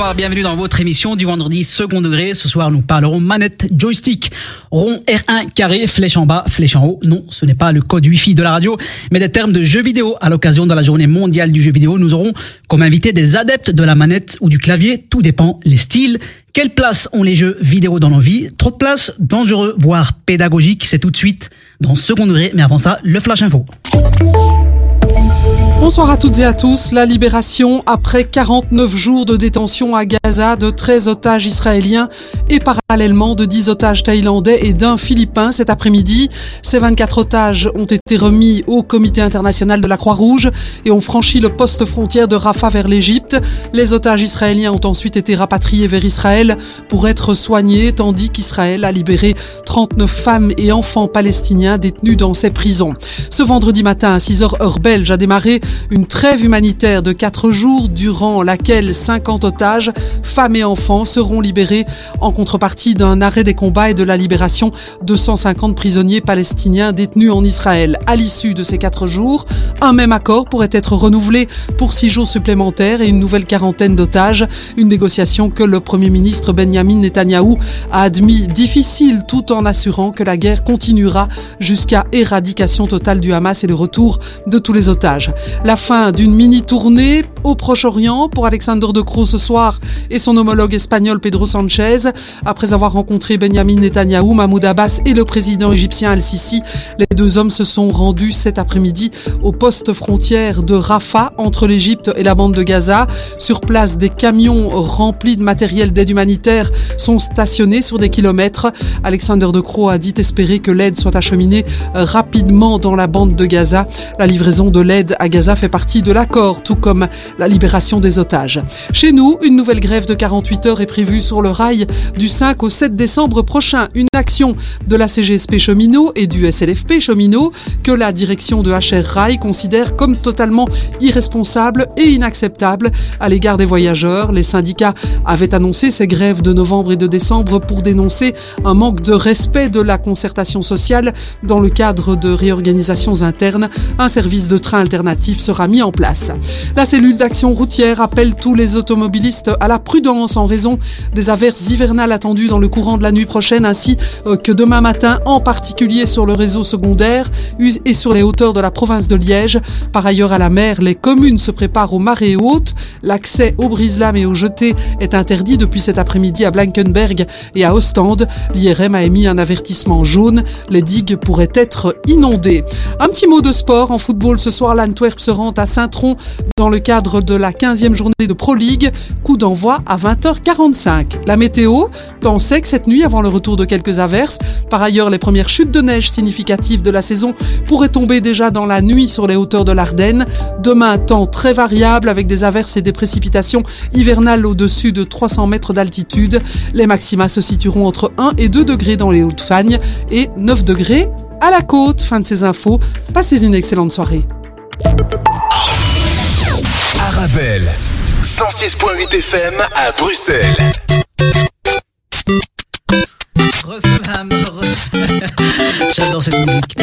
bonsoir, bienvenue dans votre émission du vendredi second degré. Ce soir, nous parlerons manette joystick, rond R1 carré, flèche en bas, flèche en haut. Non, ce n'est pas le code Wi-Fi de la radio, mais des termes de jeux vidéo. À l'occasion de la journée mondiale du jeu vidéo, nous aurons comme invité des adeptes de la manette ou du clavier. Tout dépend les styles. Quelle place ont les jeux vidéo dans nos vies? Trop de place, dangereux, voire pédagogique. C'est tout de suite dans second degré. Mais avant ça, le flash info. Bonsoir à toutes et à tous. La libération après 49 jours de détention à Gaza de 13 otages israéliens et parallèlement de 10 otages thaïlandais et d'un philippin cet après-midi. Ces 24 otages ont été remis au comité international de la Croix-Rouge et ont franchi le poste frontière de Rafah vers l'Égypte. Les otages israéliens ont ensuite été rapatriés vers Israël pour être soignés tandis qu'Israël a libéré 39 femmes et enfants palestiniens détenus dans ses prisons. Ce vendredi matin à 6h heure belge a démarré une trêve humanitaire de 4 jours durant laquelle 50 otages, femmes et enfants, seront libérés en contrepartie d'un arrêt des combats et de la libération de 150 prisonniers palestiniens détenus en Israël. À l'issue de ces 4 jours, un même accord pourrait être renouvelé pour 6 jours supplémentaires et une nouvelle quarantaine d'otages, une négociation que le Premier ministre Benjamin Netanyahou a admis difficile tout en assurant que la guerre continuera jusqu'à éradication totale du Hamas et le retour de tous les otages. La fin d'une mini-tournée au Proche-Orient pour Alexander De Croo ce soir et son homologue espagnol Pedro Sanchez. Après avoir rencontré Benjamin Netanyahou, Mahmoud Abbas et le président égyptien Al-Sisi, les deux hommes se sont rendus cet après-midi au poste frontière de Rafah entre l'Égypte et la bande de Gaza. Sur place, des camions remplis de matériel d'aide humanitaire sont stationnés sur des kilomètres. Alexander De Croo a dit espérer que l'aide soit acheminée rapidement dans la bande de Gaza. La livraison de l'aide à Gaza fait partie de l'accord, tout comme la libération des otages. Chez nous, une nouvelle grève de 48 heures est prévue sur le rail du 5 au 7 décembre prochain. Une action de la CGSP Cheminot et du SLFP Cheminot que la direction de HR Rail considère comme totalement irresponsable et inacceptable à l'égard des voyageurs. Les syndicats avaient annoncé ces grèves de novembre et de décembre pour dénoncer un manque de respect de la concertation sociale dans le cadre de réorganisations internes. Un service de train alternatif sera mis en place. La cellule d'action routière appelle tous les automobilistes à la prudence en raison des averses hivernales attendues dans le courant de la nuit prochaine ainsi que demain matin, en particulier sur le réseau secondaire et sur les hauteurs de la province de Liège. Par ailleurs, à la mer, les communes se préparent aux marées hautes. L'accès aux brise-lames et aux jetés est interdit depuis cet après-midi à Blankenberg et à Ostende. L'IRM a émis un avertissement jaune. Les digues pourraient être inondées. Un petit mot de sport. En football, ce soir, l'Antwerp se rend à Saint-Tron dans le cadre de la 15e journée de Pro League. Coup d'envoi à 20h45. La météo, temps sec cette nuit avant le retour de quelques averses. Par ailleurs, les premières chutes de neige significatives de la saison pourraient tomber déjà dans la nuit sur les hauteurs de l'Ardenne. Demain, temps très variable avec des averses et des précipitations hivernales au-dessus de 300 mètres d'altitude. Les maxima se situeront entre 1 et 2 degrés dans les Hautes-Fagnes et 9 degrés à la côte. Fin de ces infos. Passez une excellente soirée. Arabelle, 106.8 FM à Bruxelles. J'adore cette musique.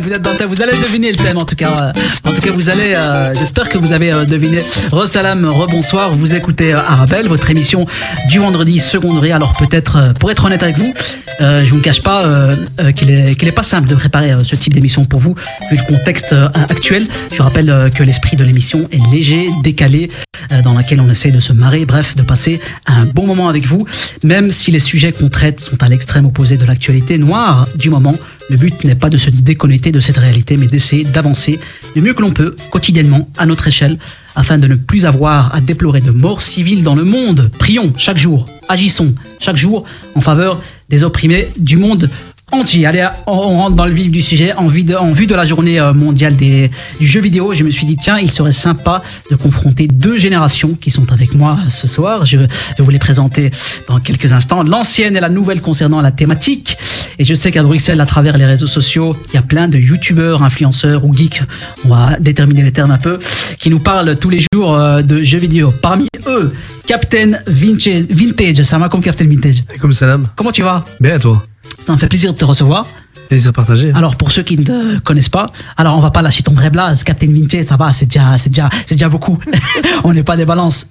Vous êtes dans le vous allez deviner le thème en tout cas. En tout cas, vous allez, euh, j'espère que vous avez euh, deviné. Re-salam, re-bonsoir, vous écoutez euh, Arabelle, votre émission du vendredi secondaire. Alors peut-être, euh, pour être honnête avec vous, euh, je vous cache pas euh, euh, qu'il est, qu'il est pas simple de préparer euh, ce type d'émission pour vous, vu le contexte euh, actuel. Je rappelle euh, que l'esprit de l'émission est léger, décalé, euh, dans laquelle on essaie de se marrer, bref, de passer un bon moment avec vous, même si les sujets qu'on traite sont à l'extrême opposé de l'actualité noire du moment. Le but n'est pas de se déconnecter de cette réalité, mais d'essayer d'avancer le mieux que l'on peut, quotidiennement, à notre échelle, afin de ne plus avoir à déplorer de morts civiles dans le monde. Prions chaque jour, agissons chaque jour en faveur des opprimés du monde entier. Allez, on rentre dans le vif du sujet. En vue de, en vue de la journée euh, mondiale des, du jeu vidéo, je me suis dit, tiens, il serait sympa de confronter deux générations qui sont avec moi ce soir. Je vais vous les présenter dans quelques instants. L'ancienne et la nouvelle concernant la thématique. Et je sais qu'à Bruxelles, à travers les réseaux sociaux, il y a plein de youtubeurs, influenceurs ou geeks, on va déterminer les termes un peu, qui nous parlent tous les jours euh, de jeux vidéo. Parmi eux, Captain Vintage, Vintage ça va comme Captain Vintage? Comme salam. Comment tu vas? Bien à toi? Ça me fait plaisir de te recevoir. Plaisir partagé. Alors pour ceux qui ne te connaissent pas, alors on va pas lâcher ton vrai blaze, Captain Vintage, ça va, c'est déjà, c'est déjà, c'est déjà beaucoup. on n'est pas des balances.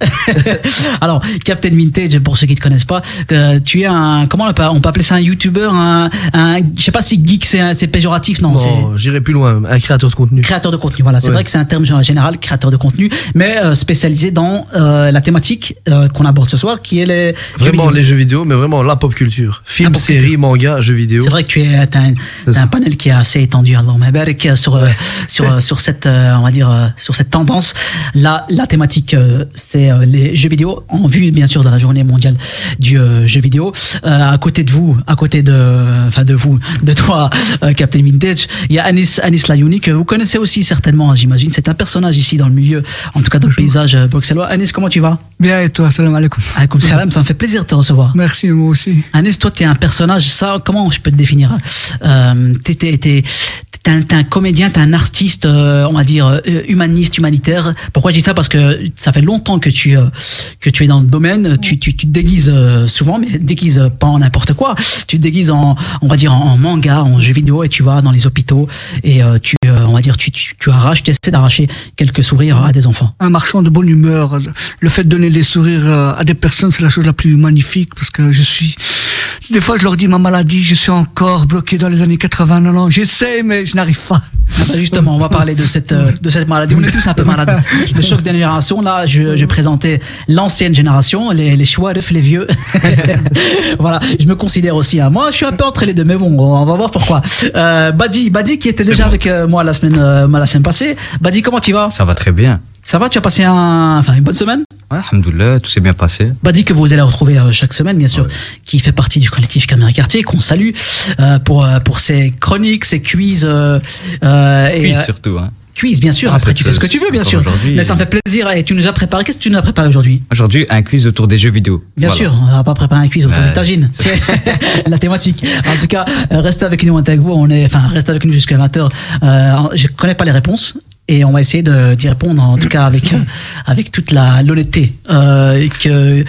alors Captain Vintage, pour ceux qui ne te connaissent pas, euh, tu es un, comment on peut, on peut appeler ça un YouTuber, un, un, je sais pas si geek c'est, péjoratif, non, Bon, j'irai plus loin, un créateur de contenu. créateur de contenu. Voilà, c'est Ouais. vrai que c'est un terme général, créateur de contenu, mais euh, spécialisé dans euh, la thématique qu'on aborde ce soir, qui est les Vraiment les jeux vidéo, mais vraiment la pop culture. Film, série, manga, jeux vidéo. C'est vrai que tu es t'as un, C'est t'as un ça. panel qui est assez étendu, Allah Mabarak, sur euh, sur euh, sur cette euh, on va dire sur cette tendance. Là, la thématique c'est les jeux vidéo en vue bien sûr de la journée mondiale du jeu vidéo. À côté de vous, à côté de enfin de vous, de toi, Captain Vintage, il y a Anis Anis Layouni que vous connaissez aussi certainement, j'imagine. C'est un personnage ici dans le milieu, en tout cas dans le paysage bruxellois. Anis, comment tu vas? Bien et toi, salam alaikum. Alaikum salam, ça me fait plaisir de te recevoir. Merci, moi aussi. Anis, toi, t'es un personnage, ça, comment je peux te définir euh, t'es- t'es un, comédien, t'es un artiste, euh, on va dire, euh, humaniste, humanitaire. Pourquoi je dis ça? Parce que ça fait longtemps que tu, euh, que tu es dans le domaine, tu, tu, tu te déguises souvent, mais déguises pas en n'importe quoi. Tu te déguises en, on va dire, en, en manga, en jeu vidéo, et tu vas dans les hôpitaux, et tu, on va dire, tu, tu, tu arraches, tu essaies d'arracher quelques sourires à des enfants. Un marchand de bonne humeur. Le fait de donner des sourires euh, à des personnes, c'est la chose la plus magnifique parce que je suis. Des fois, je leur dis ma maladie, je suis encore bloqué dans les années 80, 90. J'essaie, mais je n'arrive pas. Ah bah justement, on va parler de cette euh, de cette maladie. On est tous un peu malades. Le choc des générations. Là, je, je présentais l'ancienne génération, les les chouarefs, les vieux. voilà, je me considère aussi. Hein. Moi, je suis un peu entre les deux, mais bon, on va voir pourquoi. Euh, Badi, Badi qui était déjà avec euh, moi la semaine euh, la semaine passée. Badi, comment tu vas? Ça va très bien. Ça va Tu as passé un, enfin une bonne semaine? Ouais, alhamdoulilah, tout s'est bien passé. Badi que vous allez retrouver euh, chaque semaine, bien sûr, qui fait partie du collectif Caméra Quartier, qu'on salue euh, pour euh, pour ses chroniques, ses quiz. Euh, euh, et, Puis euh, surtout, hein. quiz, bien sûr. Ah, Après, tu fais ce que tu veux, bien sûr. Mais ça me fait plaisir. Et tu nous as préparé. Qu'est-ce que tu nous as préparé aujourd'hui? Aujourd'hui, un quiz autour des jeux vidéo. Bien Voilà. sûr, on va pas préparer un quiz autour Ouais. du tagine. C'est la thématique. En tout cas, euh, restez avec nous, on est avec vous. On est, enfin, restez avec nous jusqu'à 20h. Euh, je connais pas les réponses. Et on va essayer de d'y répondre en tout cas avec euh, avec toute la l'honnêteté euh, que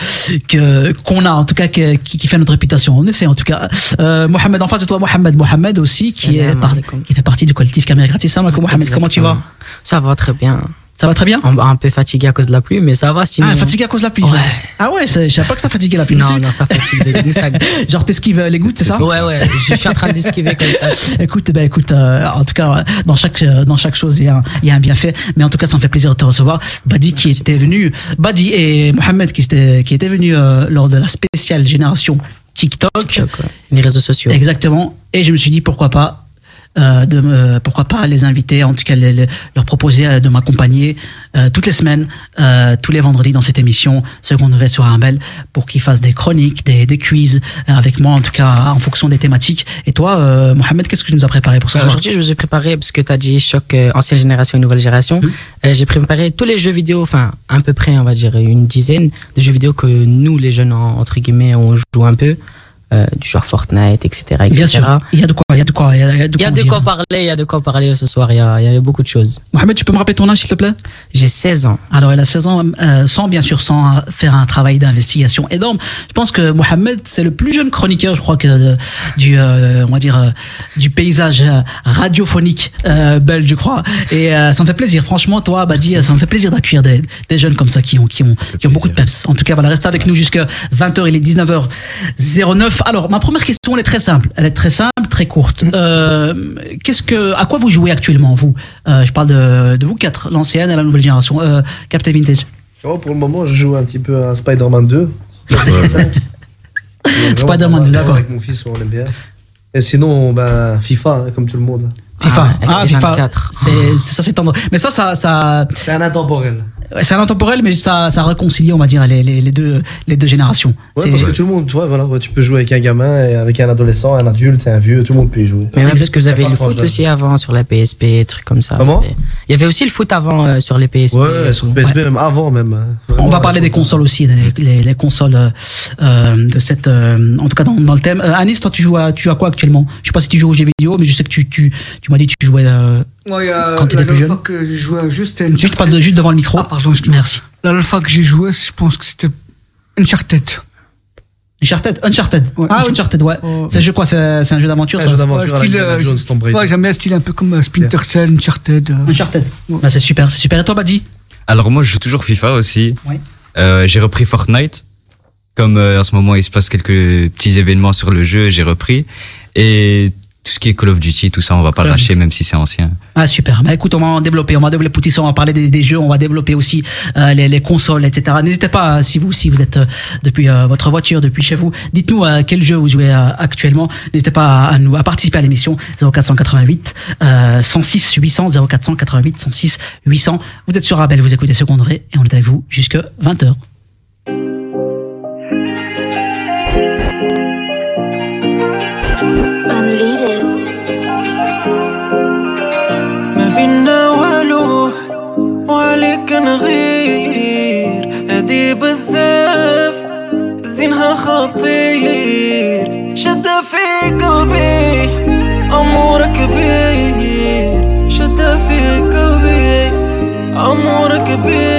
que qu'on a en tout cas qui, qui fait notre réputation. On essaie en tout cas. Euh, Mohamed en face de toi, Mohamed Mohamed aussi qui est par- qui fait partie du collectif Caméra Gratis. Mohamed, comment tu vas? Ça va très bien. Ça va très bien. Un, un peu fatigué à cause de la pluie, mais ça va sinon. Ah, fatigué à cause de la pluie. Ouais. Ah ouais, je savais pas que ça fatiguait la pluie. Non, non, ça fatigue. ça- Genre t'esquives les gouttes, c'est ça Ouais, ouais, je suis en train d'esquiver comme ça. Écoute, ben écoute, euh, en tout cas, euh, dans chaque euh, dans chaque chose, il y, a un, il y a un bienfait. Mais en tout cas, ça me fait plaisir de te recevoir. Badi qui était venu, Badi et Mohamed qui étaient qui étaient venus euh, lors de la spéciale génération TikTok. Donc, ouais, Les réseaux sociaux. Exactement. Et je me suis dit pourquoi pas. Euh, de me, pourquoi pas les inviter, en tout cas les- les- leur proposer euh, de m'accompagner euh, toutes les semaines, euh, tous les vendredis dans cette émission Seconde degré sur Arabelle pour qu'ils fassent des chroniques, des, des quiz euh, avec moi en tout cas en fonction des thématiques. Et toi, euh, Mohamed, qu'est-ce que tu nous as préparé pour ce Euh, soir? Aujourd'hui, je vous ai préparé, parce que tu as dit choc euh, ancienne génération et nouvelle génération. Euh, J'ai préparé tous les jeux vidéo, enfin, à peu près, on va dire, une dizaine de jeux vidéo que nous, les jeunes, en- entre guillemets, on joue un peu. Euh, du genre Fortnite, etc. etc. Bien sûr, il y a de quoi, il y a de quoi, il y a, il de Il a quoi de dire. quoi parler, il y a de quoi parler ce soir, il y a, il y a beaucoup de choses. Mohamed, tu peux me rappeler ton âge s'il te plaît? J'ai 16 ans. Alors, elle a 16 ans, euh, sans bien sûr sans faire un travail d'investigation énorme. Je pense que Mohamed, c'est le plus jeune chroniqueur, je crois que de- du, euh, on va dire, euh, du paysage euh, radiophonique euh, belge, je crois. Et euh, ça me fait plaisir. Franchement, toi, Badi, ça me fait plaisir d'accueillir des, des jeunes comme ça qui ont, qui ont, qui ont beaucoup de peps. En tout cas, voilà, restez avec nous jusqu'à 20h. Il est 19h09. Alors, ma première question, elle est très simple. Elle est très simple, très courte. Euh, qu'est-ce que, à quoi vous jouez actuellement, vous? Euh, Je parle de, de vous quatre, l'ancienne et la nouvelle génération. Euh, Captain Vintage. Oh, pour le moment, je joue un petit peu à Spider-Man 2. Spider-Man 2, d'accord. Avec mon fils, on aime bien. Et sinon, ben, FIFA, hein, comme tout le monde. FIFA. Ah, FC24. C'est, c'est- ça, c'est tendre. Mais ça, ça, ça, C'est un intemporel. C'est un intemporel, mais ça, ça réconcilie, on va dire, les, les, les deux, les deux générations. Ouais, C'est- parce que tout le monde, tu vois, voilà, ouais, tu peux jouer avec un gamin, et avec un adolescent, un adulte, un vieux, tout le monde peut y jouer. Mais même parce que vous avez le foot aussi avant sur la PSP, trucs comme ça. Comment Il y avait aussi le foot avant euh, sur les PSP. Ouais, sur le PSP, même avant, même. hein. On va parler des consoles aussi, les, les, les consoles euh, euh, de cette, euh, en tout cas dans, dans le thème. Euh, Anis, toi, tu joues à, tu joues à quoi actuellement? Je sais pas si tu joues aux jeux vidéo, mais je sais que tu, tu, tu m'as dit que tu jouais. Euh, Moi, il y a Quand tu la étais plus dernière jeune fois que j'ai joué à juste une juste pas de, juste devant le micro. Ah, pardon, Merci. La dernière fois que j'ai joué, je pense que c'était Uncharted. Uncharted, Uncharted. Ouais, ah, Uncharted. Ouais. Oh. C'est un jeu quoi C'est un jeu d'aventure, Un jeu d'aventure Ouais, euh. Ouais, j'aime bien un style un peu comme euh, Splinter Cell, Uncharted. euh. Uncharted. Ouais. Bah, c'est super, c'est super. Et toi, Badji Alors moi, je joue toujours FIFA aussi. Oui. Euh, j'ai repris Fortnite. Comme euh, en ce moment, il se passe quelques petits événements sur le jeu, j'ai repris. Et tout ce qui est Call of Duty, tout ça, on va pas Call le of lâcher, même si c'est ancien. Ah super. Bah écoute, on va en développer, on va développer tout ça, on va parler des, des jeux, on va développer aussi euh, les, les consoles, etc. N'hésitez pas, euh, si vous, si vous êtes euh, depuis euh, votre voiture, depuis chez vous, dites-nous euh, quel jeu vous jouez euh, actuellement. N'hésitez pas à, à nous à participer à l'émission 0488 euh, 106 800 0488 106 800. Vous êtes sur Rabel, vous écoutez Second Degré et on est avec vous jusque 20h. نغير هدي بزاف زينها خطير. شدة في قلبي أمورك كبير شدة في قلبي أمورك كبير.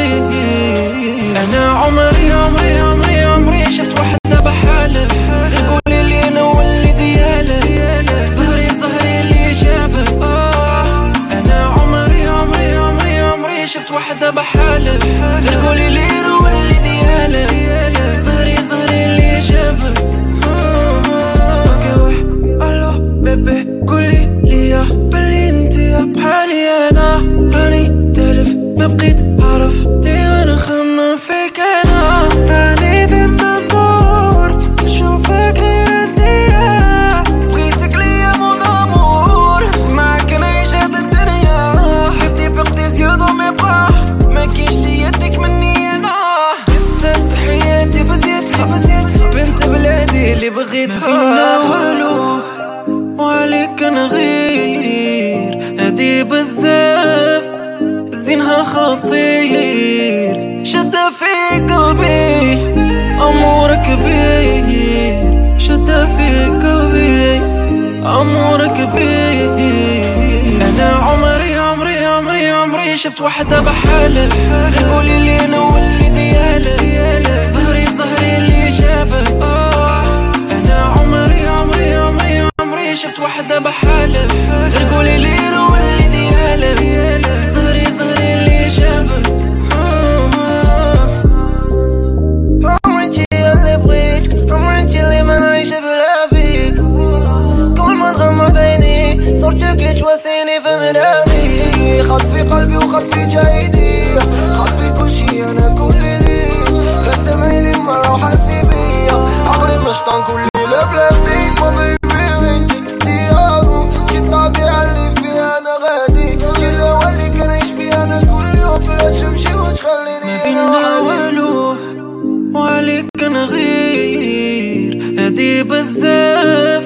وعليك نغير هدي بزاف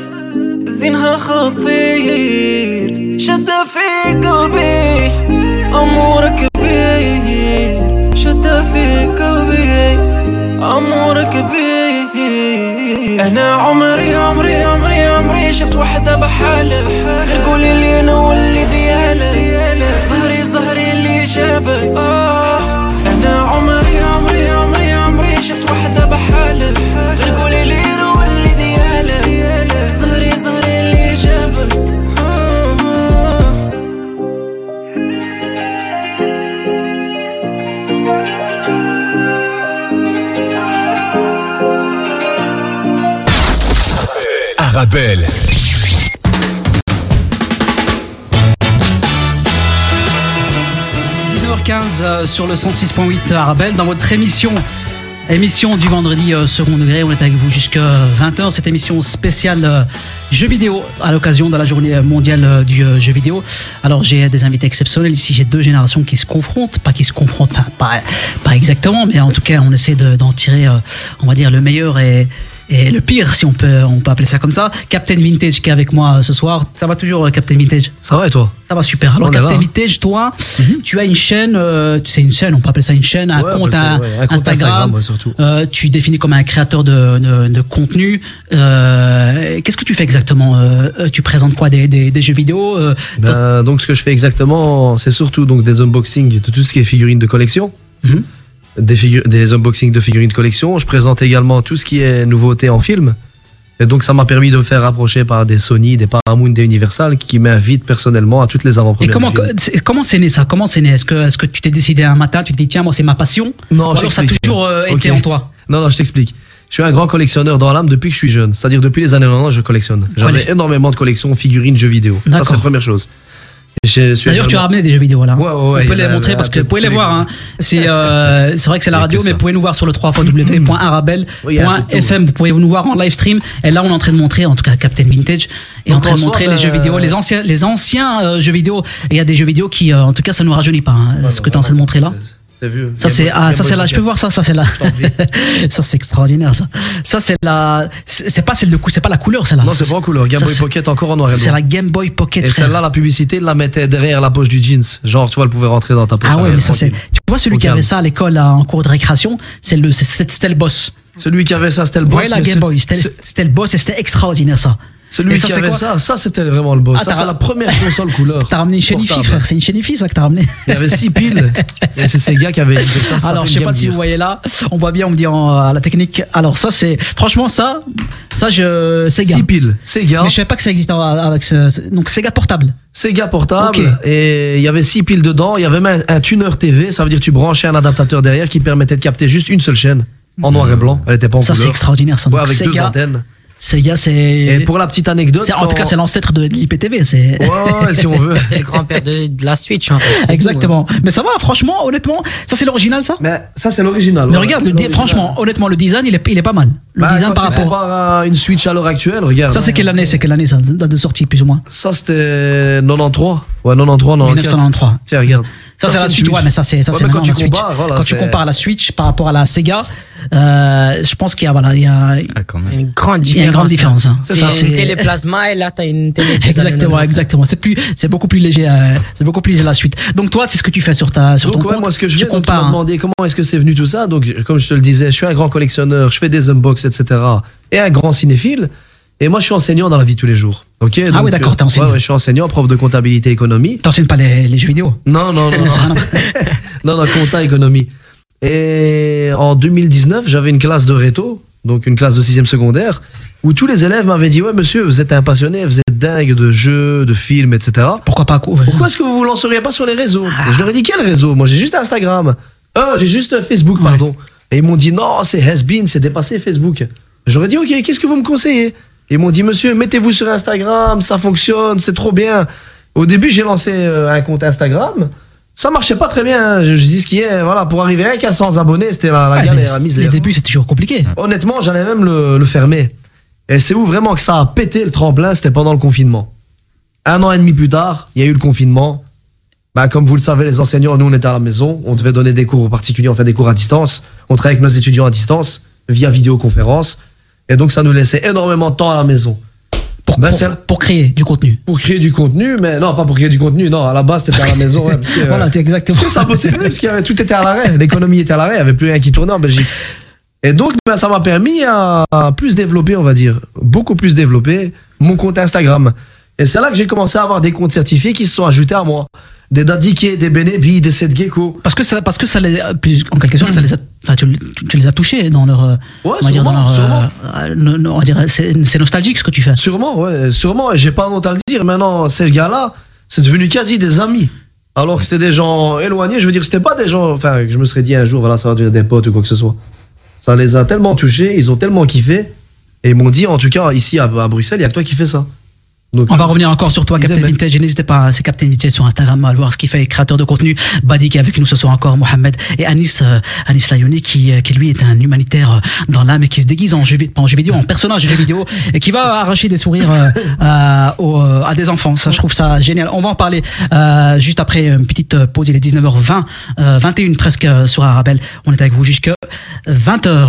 زينها خطير. شدة في قلبي أمورك كبير. شدة في قلبي أمورك كبير. أنا عمري عمري عمري عمري شفت وحدة بحالة. قولي لي أنا واللي ديالة زهري زهري اللي جابك. Arabelle. 19h15 euh, sur le 106.8 Arabelle dans votre émission émission du vendredi euh, second degré. On est avec vous jusqu'à 20h. Cette émission spéciale euh, jeux vidéo à l'occasion de la journée mondiale euh, du euh, jeu vidéo. Alors j'ai des invités exceptionnels ici. J'ai deux générations qui se confrontent, pas qui se confrontent, pas, pas exactement, mais en tout cas on essaie de- d'en tirer, euh, on va dire le meilleur et et le pire, si on peut, on peut appeler ça comme ça. Captain Vintage qui est avec moi euh, ce soir. Ça va toujours, euh, Captain Vintage? Ça va et toi? Ça va super. Alors, Captain hein. Vintage, toi, tu as une chaîne, euh, c'est une chaîne, on peut appeler ça une chaîne, un Ouais, compte, un- faire, ouais, un compte Instagram. Instagram, surtout. Euh, tu définis comme un créateur de, de, de contenu. Euh, Qu'est-ce que tu fais exactement? Tu présentes quoi? Des, des, des jeux vidéo Ben, donc ce que je fais exactement, c'est surtout donc des unboxings de tout ce qui est figurines de collection. Mhm. Des, figu- des unboxings de figurines de collection. Je présente également tout ce qui est nouveauté en film. Et donc, ça m'a permis de me faire rapprocher par des Sony, des Paramount, des Universal qui m'invitent personnellement à toutes les Et avant-premières. comment de films. c'est- comment c'est né ça? Comment c'est né? Est-ce que est-ce que tu t'es décidé un matin, tu te dis tiens moi c'est ma passion? Non, Ou alors ça a toujours euh, été Ok. en toi? Non, non, je t'explique. Je suis un grand collectionneur dans l'âme depuis que je suis jeune. C'est-à-dire depuis les années 90, je collectionne. J'avais énormément de collections, figurines, jeux vidéo. Ça, D'accord. c'est la premiire chose. D'ailleurs, tu as ramené des jeux vidéo là. Ouais, ouais, ouais, vous pouvez les montrer parce que vous pouvez les voir. Hein. C'est euh, c'est vrai que c'est la radio, mais vous pouvez nous voir sur le Oui, il y a un peu de tout. www.arabel.fm. Vous pouvez nous voir en live stream. Et là, on est en train de montrer, en tout cas, Captain Vintage est en train de montrer les jeux vidéo, les anciens, les anciens euh, jeux vidéo. Et il y a des jeux vidéo qui, euh, en tout cas, ça nous rajeunit pas. hein, ce que tu es en train de montrer là. C'est- C'est. Ça c'est ah ça c'est là je peux voir ça ça c'est là ça c'est extraordinaire ça ça c'est la c'est c'est pas celle de c'est pas la couleur celle là Non, c'est pas en couleur. Game Ça, Boy c'est- Pocket encore en noir et c'est blanc. la Game Boy Pocket Et celle-là, la publicité, la mettait derrière la poche du jeans. Genre, tu vois, elle pouvait rentrer dans ta poche. ah ouais mais ça c'est tu vois celui qui avait ça à l'école en cours de récréation c'est le c'est- c'était le boss Celui qui avait ça, c'était le boss. ouais la Game c'est- Boy c'est- c'était le boss et c'était extraordinaire ça Celui ça, qui c'est avait quoi ça, ça c'était vraiment le boss. Ah, ça c'est la première console couleur. t'as ramené une portable. frère c'est une Shenifi ça que t'as ramené Il y avait six piles. Et c'est ces gars qui avaient ça. ça alors je sais pas si vous voyez là on voit bien on me dit en, à la technique alors ça c'est franchement ça ça je Sega Six piles. Sega. mais je savais pas que ça existait avec ce donc Sega portable Sega portable. Et il y avait six piles dedans. Il y avait même un, un tuner TV. Ça veut dire que tu branchais un adaptateur derrière qui permettait de capter juste une seule chaîne. En noir et blanc. Elle était pas en ça c'est couleur. extraordinaire ça Ouais, avec deux Sega antennes. Sega, Et c'est. pour la petite anecdote. c'est- En tout cas, c'est l'ancêtre de l'IPTV. C'est. Ouais, ouais, si on veut. C'est le grand-père de, de la Switch, en fait. c'est tout, hein. Exactement. Mais ça va, franchement, honnêtement, ça c'est l'original, ça. Mais ça, c'est l'original. Mais regarde, le franchement, honnêtement, le design, il est, il est pas mal. Le Bah, design quand par rapport. à une Switch à l'heure actuelle, regarde. Ça, c'est quelle année C'est quelle année, ça Date de sortie, plus ou moins Ça, c'était 93. Ouais, 93, 94. 1993. Tiens, regarde. Ça, c'est la Switch. Ouais, mais ça, c'est ça, Ouais, c'est quand tu la Switch. compares, voilà, quand tu c'est- compares la Switch par rapport à la Sega, euh, je pense qu'il y a, voilà, il y a. Ah, Il y une grande Il y a une différence. grande différence, hein. C'est Ça, une c'est- télé plasma et là, t'as une télé. Exactement, années 90. exactement. C'est plus, c'est beaucoup plus léger, euh, c'est beaucoup plus léger la suite. Donc toi, c'est ce que tu fais sur ta, sur Donc, ton ouais, compte. moi, ce que je tu donc, tu compares. hein. demandé comment est-ce que c'est venu tout ça. Donc, comme je te le disais, je suis un grand collectionneur, je fais des unbox, etc. Et un grand cinéphile. Et moi, je suis enseignant dans la vie tous les jours. Ok Ah Donc, oui, d'accord, euh, t'es enseignant. Ouais, ouais, je suis enseignant, prof de comptabilité économie. T'enseignes pas les, les jeux vidéo. Non, non, non. non, non, compta, économie. Et en 2019, j'avais une classe de réto, donc une classe de 6 secondaire, où tous les élèves m'avaient dit Ouais, monsieur, vous êtes un passionné, vous êtes dingue de jeux, de films, etc. Pourquoi pas quoi Pourquoi est-ce que vous vous lanceriez pas sur les réseaux? Et Je leur ai dit Quel réseau? Moi, j'ai juste Instagram. Oh, j'ai juste Facebook, pardon. Et ils m'ont dit Non, c'est has-been, c'est dépassé Facebook. J'aurais dit Ok, qu'est-ce que vous me conseillez? Ils m'ont dit Monsieur, mettez-vous sur Instagram, ça fonctionne, c'est trop bien. Au début, j'ai lancé euh, un compte Instagram. Ça marchait pas très bien. hein. Je, je dis ce qui est. Voilà, pour arriver qu'à 100 abonnés, c'était la, la galère, la Les misère. débuts, c'est toujours compliqué. Honnêtement, j'allais même le, le fermer. Et c'est où vraiment que ça a pété le tremplin, c'était pendant le confinement. Un an et demi plus tard, il y a eu le confinement. Bah, comme vous le savez, les enseignants, nous, on était à la maison. On devait donner des cours aux particuliers, on fait des cours à distance. On travaille avec nos étudiants à distance, via vidéoconférence. Et donc, ça nous laissait énormément de temps à la maison. Pour, Ben, pour, créer du contenu. Pour créer du contenu, mais non, pas pour créer du contenu, non, à la base, c'était à la maison. ouais, parce que, Voilà, c'est exactement. parce que ça parce avait, tout était à l'arrêt. L'économie était à l'arrêt, il n'y avait plus rien qui tournait en Belgique. Et donc, ben, ça m'a permis à, à plus développer, on va dire, beaucoup plus développer mon compte Instagram. Et c'est là que j'ai commencé à avoir des comptes certifiés qui se sont ajoutés à moi. Des Dadike, des Benebi, des Setgecko. Parce que ça, parce que ça les, en quelque sorte, ça les a, enfin, tu, les as touchés dans leur, euh, Ouais, on va dire dans sûrement, leur, sûrement. euh, no- on va dire, c'est nostalgique ce que tu fais. Sûrement, ouais, sûrement. Et j'ai pas honte à le dire. Maintenant, ces gars-là, c'est devenu quasi des amis. Alors que c'était des gens éloignés. Je veux dire, c'était pas des gens, enfin, que je me serais dit un jour, voilà, ça va devenir des potes ou quoi que ce soit. Ça les a tellement touchés, ils ont tellement kiffé. Et ils m'ont dit, en tout cas, ici à, à Bruxelles, il y a que toi qui fais ça. Donc, On va revenir encore sur toi, Captain. Vintage. N'hésitez pas, c'est Captain Vintage sur Instagram, à voir ce qu'il fait, créateur de contenu. Badi qui est avec nous ce soir encore, Mohamed. Et Anis, euh, Anis Layoni, qui, euh, qui lui est un humanitaire euh, dans l'âme et qui se déguise en jeu, en jeu vidéo, en personnage de jeu vidéo et qui va arracher des sourires euh, à, aux, à des enfants. Ça, je trouve ça génial. On va en parler euh, juste après une petite pause. Il est 19h20, euh, 21 presque euh, sur Arabelle. On est avec vous jusque 20h.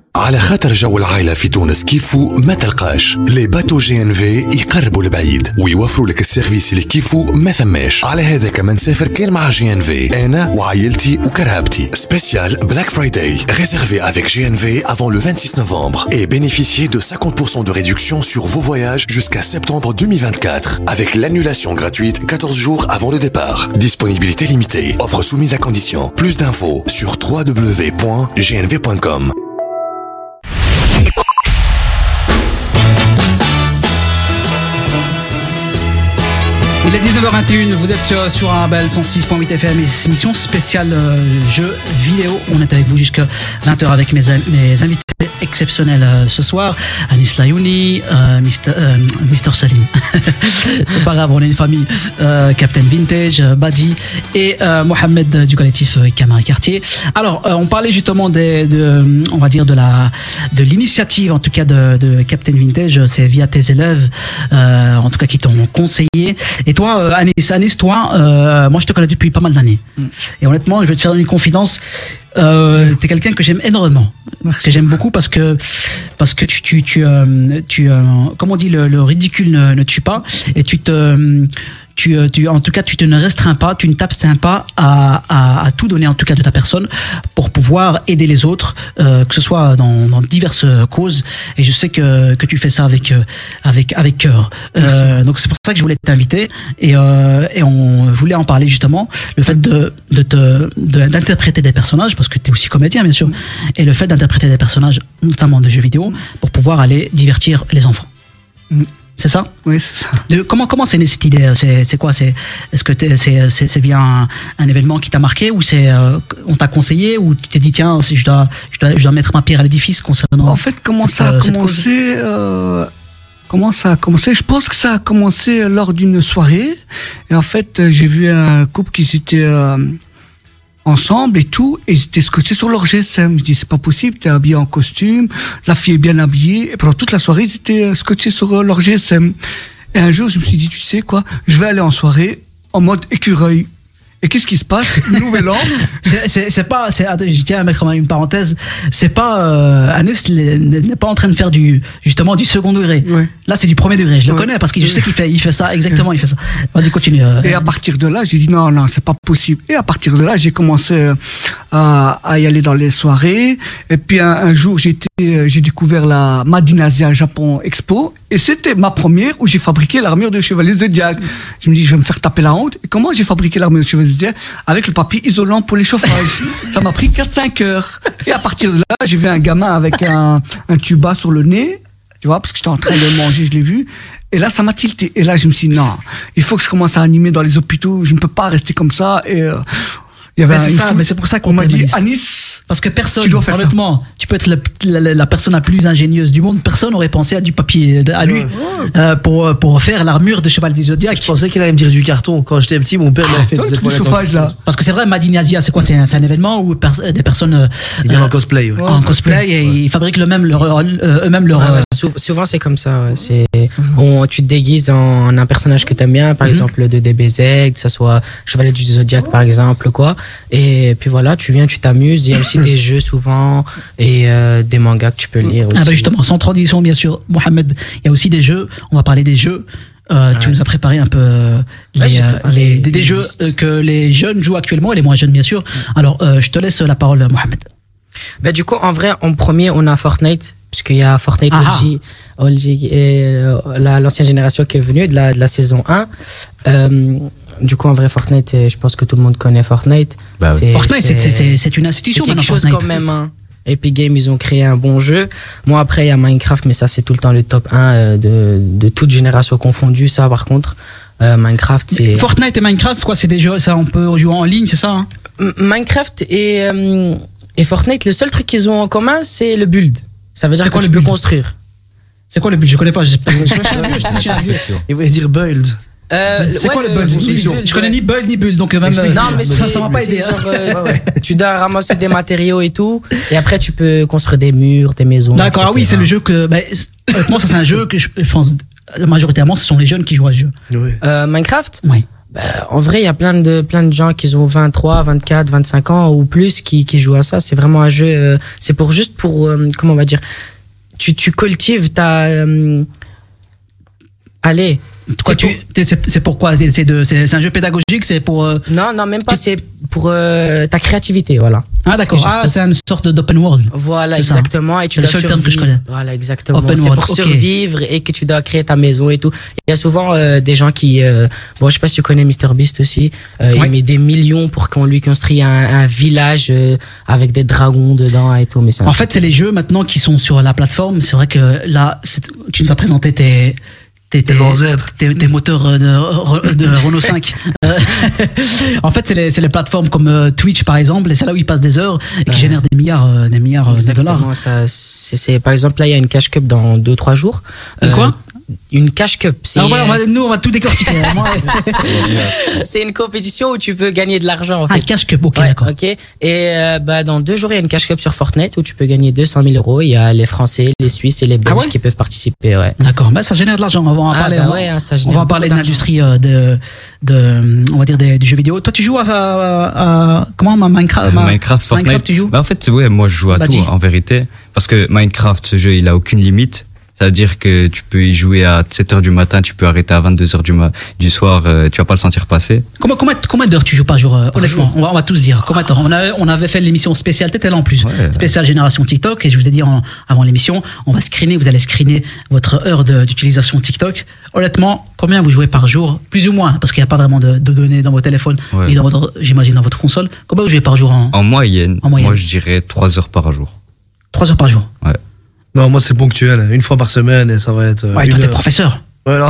على خاطر جو العائلة في تونس كيفو ما تلقاش لي باتو جي ان في يقربوا البعيد ويوفروا لك السيرفيس اللي كيفو ما ثماش على هذا كمان نسافر كان مع جي ان في انا وعائلتي وكرهبتي سبيسيال بلاك فرايداي réservé avec GNV avant le 26 novembre et bénéficiez de 50% de réduction sur vos voyages jusqu'à septembre 2024 avec l'annulation gratuite 14 jours avant le départ. Disponibilité limitée. Offre soumise à condition. Plus d'infos sur www.gnv.com. Il est 19h21, vous êtes sur, sur un bel 106.8 FM, émission spéciale euh, jeux vidéo. On est avec vous jusqu'à 20h avec mes, mes invités exceptionnels euh, ce soir. Anis Layouni, euh, Mr, euh, Mr. Salim. C'est pas grave, on est une famille. Euh, Captain Vintage, euh, Badi et euh, Mohamed du collectif Camara Quartier. Alors, euh, on parlait justement des, de, on va dire de la, de l'initiative, en tout cas de, de Captain Vintage. C'est via tes élèves, euh, en tout cas qui t'ont conseillé. Et toi, euh, Anis, Anis, toi, euh, moi je te connais depuis pas mal d'années. Et honnêtement, je vais te faire une confidence. Euh, t'es quelqu'un que j'aime énormément, que j'aime beaucoup parce que parce que tu tu tu, euh, tu euh, comme on dit le, le ridicule ne, ne tue pas et tu te tu, euh, tu, en tout cas, tu te ne restreins pas, tu ne t'abstiens pas à, à, à tout donner, en tout cas de ta personne, pour pouvoir aider les autres, euh, que ce soit dans, dans diverses causes. Et je sais que, que tu fais ça avec euh, avec avec cœur. Euh, donc c'est pour ça que je voulais t'inviter et, euh, et on voulait en parler justement, le fait de de te de- d'interpréter des personnages parce que tu es aussi comédien bien sûr, et le fait d'interpréter des personnages, notamment de jeux vidéo, pour pouvoir aller divertir les enfants. C'est ça? Oui, c'est ça. de, comment comment c'est né cette idée? C'est c'est quoi? C'est est-ce que c'est c'est bien un, un événement qui t'a marqué ou c'est euh, on t'a conseillé ou tu t'es dit tiens si je dois je dois je dois mettre ma pierre à l'édifice concernant En fait, comment cette, ça a euh, commencé euh, Comment ça a commencé? Je pense que ça a commencé lors d'une soirée. Et en fait, j'ai vu un couple qui s'était euh, ensemble et tout, et ils étaient scotchés sur leur GSM. Je dis, c'est pas possible, t'es habillé en costume, la fille est bien habillée, et pendant toute la soirée, ils étaient euh, scotchés sur euh, leur GSM. Et un jour, je me suis dit, tu sais quoi, je vais aller en soirée en mode écureuil. Et qu'est-ce qui se passe? Nouvel an, C'est- pas, attends, je tiens à mettre une parenthèse. C'est pas, euh, Anis n'est pas en train de faire du, justement, du second degré. Ouais. Là, c'est du premier degré. Je le Ouais. connais parce que je sais qu'il fait, il fait ça exactement. Il fait ça. Vas-y, continue. euh. Et à partir de là, j'ai dit non, non, c'est pas possible. Et à partir de là, j'ai commencé euh, à, à y aller dans les soirées. Et puis un, un jour, j'ai euh, j'ai découvert la Madinasia Japon Expo. Et c'était ma première où j'ai fabriqué l'armure de chevalier Zodiac. Je me dis, je vais me faire taper la honte. Et comment j'ai fabriqué l'armure de chevalier Avec le papier isolant pour les chauffages. Ça m'a pris 4-5 heures. Et à partir de là, j'ai vu un gamin avec un, un tuba sur le nez. Tu vois, parce que j'étais en train de manger, je l'ai vu. Et là, ça m'a tilté. Et là, je me suis dit, non, il faut que je commence à animer dans les hôpitaux. Je ne peux pas rester comme ça. Et euh, il y avait Mais un- ça, mais c'est pour ça qu'on on m'a dit, Anis. Parce que personne, Tu dois faire ça. honnêtement, tu peux être la, la- la personne la plus ingénieuse du monde, personne n'aurait pensé à du papier à lui euh, pour, pour faire l'armure de cheval des zodiaques. Je pensais qu'elle allait me dire du carton. Quand j'étais petit, mon père m'avait fait dans le des chauffage, là. Parce que c'est vrai, Madinasia, c'est quoi? C'est un, événement où pers- des personnes euh, Il vient euh, en cosplay. ouais. en cosplay et ils fabriquent le même leur, euh, eux-mêmes leur. Ouais, ouais, sou- souvent c'est comme ça. ouais. C'est on, tu te déguises en un personnage que t'aimes bien, par exemple de DBZ, que ça soit Chevalier du Zodiac par exemple quoi. Et puis voilà, tu viens, tu t'amuses. Il y a aussi des jeux souvent et euh, des mangas que tu peux lire aussi. Ah bah justement, sans tradition, bien sûr, Mohamed, il y a aussi des jeux, on va parler des jeux. Euh, Tu nous as préparé un peu euh, les, Ouais, des, jeux que les jeunes jouent actuellement et les moins jeunes, bien sûr. Alors, euh, je te laisse la parole, Mohamed. Bah, du coup, en vrai, en premier, on a Fortnite, puisqu'il y a Fortnite Ah. OG, OG et la- l'ancienne génération qui est venue de la, de la saison 1. Du coup, en vrai, Fortnite, je pense que tout le monde connaît Fortnite. Bah oui. C'est- Fortnite, c'est- c'est- c'est c'est une c'est institution quelque maintenant, chose Fortnite. quand même. Hein. Epic Games, ils ont créé un bon jeu. Moi, après, il y a Minecraft, mais ça, c'est tout le temps le top 1 euh, de, de toute génération confondue. Ça, par contre, euh, Minecraft, c'est. Fortnite et Minecraft, c'est quoi? C'est des jeux, ça, on peut jouer en ligne, c'est ça hein? Minecraft et, euh, et Fortnite, le seul truc qu'ils ont en commun, c'est le build. Ça veut dire C'est que quoi tu le peux build? construire. C'est quoi le but Je connais pas. Je, je, je, je. Il voulait dire build. Euh, C'est ouais, quoi le construction. Je connais ni bull ni bulle, donc euh, même euh, Non, mais ça, ça m'a pas aidé. genre, euh, Tu dois ramasser des matériaux et tout, et après tu peux construire des murs, des maisons. D'accord, ah oui, c'est le jeu que. Bah, honnêtement, ça c'est un jeu que je je pense majoritairement ce sont les jeunes qui jouent à ce jeu. Oui. Euh, Minecraft? Oui. Bah, En vrai, il y a plein de, plein de gens qui ont 23, 24, 25 ans ou plus qui, qui jouent à ça. C'est vraiment un jeu. euh, c'est pour juste pour. euh, comment on va dire tu, tu cultives ta. euh, allez. C'est pourquoi C'est un jeu pédagogique, c'est pour. euh, Non, non, même pas. C'est pour euh, ta créativité, voilà. Ah d'accord, C'est ah, c'est une sorte d'open world. Voilà, C'est ça. exactement. Et tu C'est le dois seul terme que je connais. Voilà, exactement. Open C'est world, pour survivre et que tu dois créer ta maison et tout. Il y a souvent euh, des gens qui, bon, je sais pas si tu connais MrBeast aussi. Ouais. Il met des millions pour qu'on lui construise un, un village avec des dragons dedans et tout. Mais En fait, c'est les jeux maintenant qui sont sur la plateforme. C'est vrai que là, tu nous as présenté tes. Tes, tes, Tes tes, moteurs euh, de, Re- de Renault 5. Euh, en fait, c'est les, c'est les plateformes comme euh, Twitch, par exemple, et c'est là où ils passent des heures et qui Ouais. génèrent des milliards, euh, des milliards euh, de dollars. Ça, par exemple, là, il y a une cash cup dans 2-3 jours. Euh, Une quoi Une cash cup. On va- va- nous, on va tout décortiquer. Moi, c'est une compétition où tu peux gagner de l'argent, en ah, fait. cash cup, ok, Ouais, d'accord. ok. Et euh, bah, dans deux jours, il y a une cash cup sur Fortnite où tu peux gagner 200 000 euros. Il y a les Français, les Suisses et les Belges Ah ouais qui peuvent participer. Ouais. D'accord, bah, ça génère de l'argent. On va en Ah, parler. bah on va- ouais, hein, ça on génère va en beaucoup parler de l'industrie euh, de, de, on va dire des, du jeu vidéo. Toi, tu joues à, à- à- comment ma Minecraft, ma- Minecraft, Fortnite. Minecraft, tu joues Bah, en fait, ouais, moi je joue à Bah, tout dis. en vérité. Parce que Minecraft, ce jeu, il a aucune limite. C'est-à-dire que tu peux y jouer à 7h du matin, tu peux arrêter à 22h du, du soir, euh, tu vas pas le sentir passer. Combien, combien, combien d'heures tu joues par jour euh, Honnêtement, on va, on va tous dire. Combien d'heures on, a- on avait fait l'émission spéciale, t'étais là en plus. Ouais. Spéciale génération TikTok. Et je vous ai dit en- avant l'émission, on va screener, vous allez screener votre heure d'utilisation TikTok. Honnêtement, combien vous jouez par jour Plus ou moins, parce qu'il n'y a pas vraiment de, de données dans vos téléphones, Ouais. ni dans votre, j'imagine, dans votre console. Combien vous jouez par jour en, En moyenne, En moyenne. moi je dirais 3 heures par jour. 3 heures par jour. Non, moi c'est ponctuel. Une fois par semaine et ça va être. euh, Ouais, toi, t'es professeur. Ouais, non.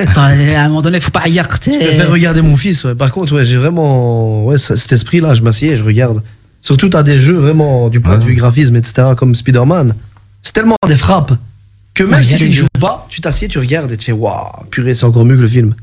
Attends, à un moment donné, faut pas y Je préfère regarder mon fils. ouais. Par contre, ouais, j'ai vraiment ouais, cet esprit-là. Je m'assieds et je regarde. Surtout, t'as des jeux vraiment du point de vue graphisme, etc., comme Spider-Man. C'est tellement des frappes que même si tu ne jeux. joues pas, tu t'assieds, tu regardes et tu fais waouh, purée, c'est encore mieux que le film.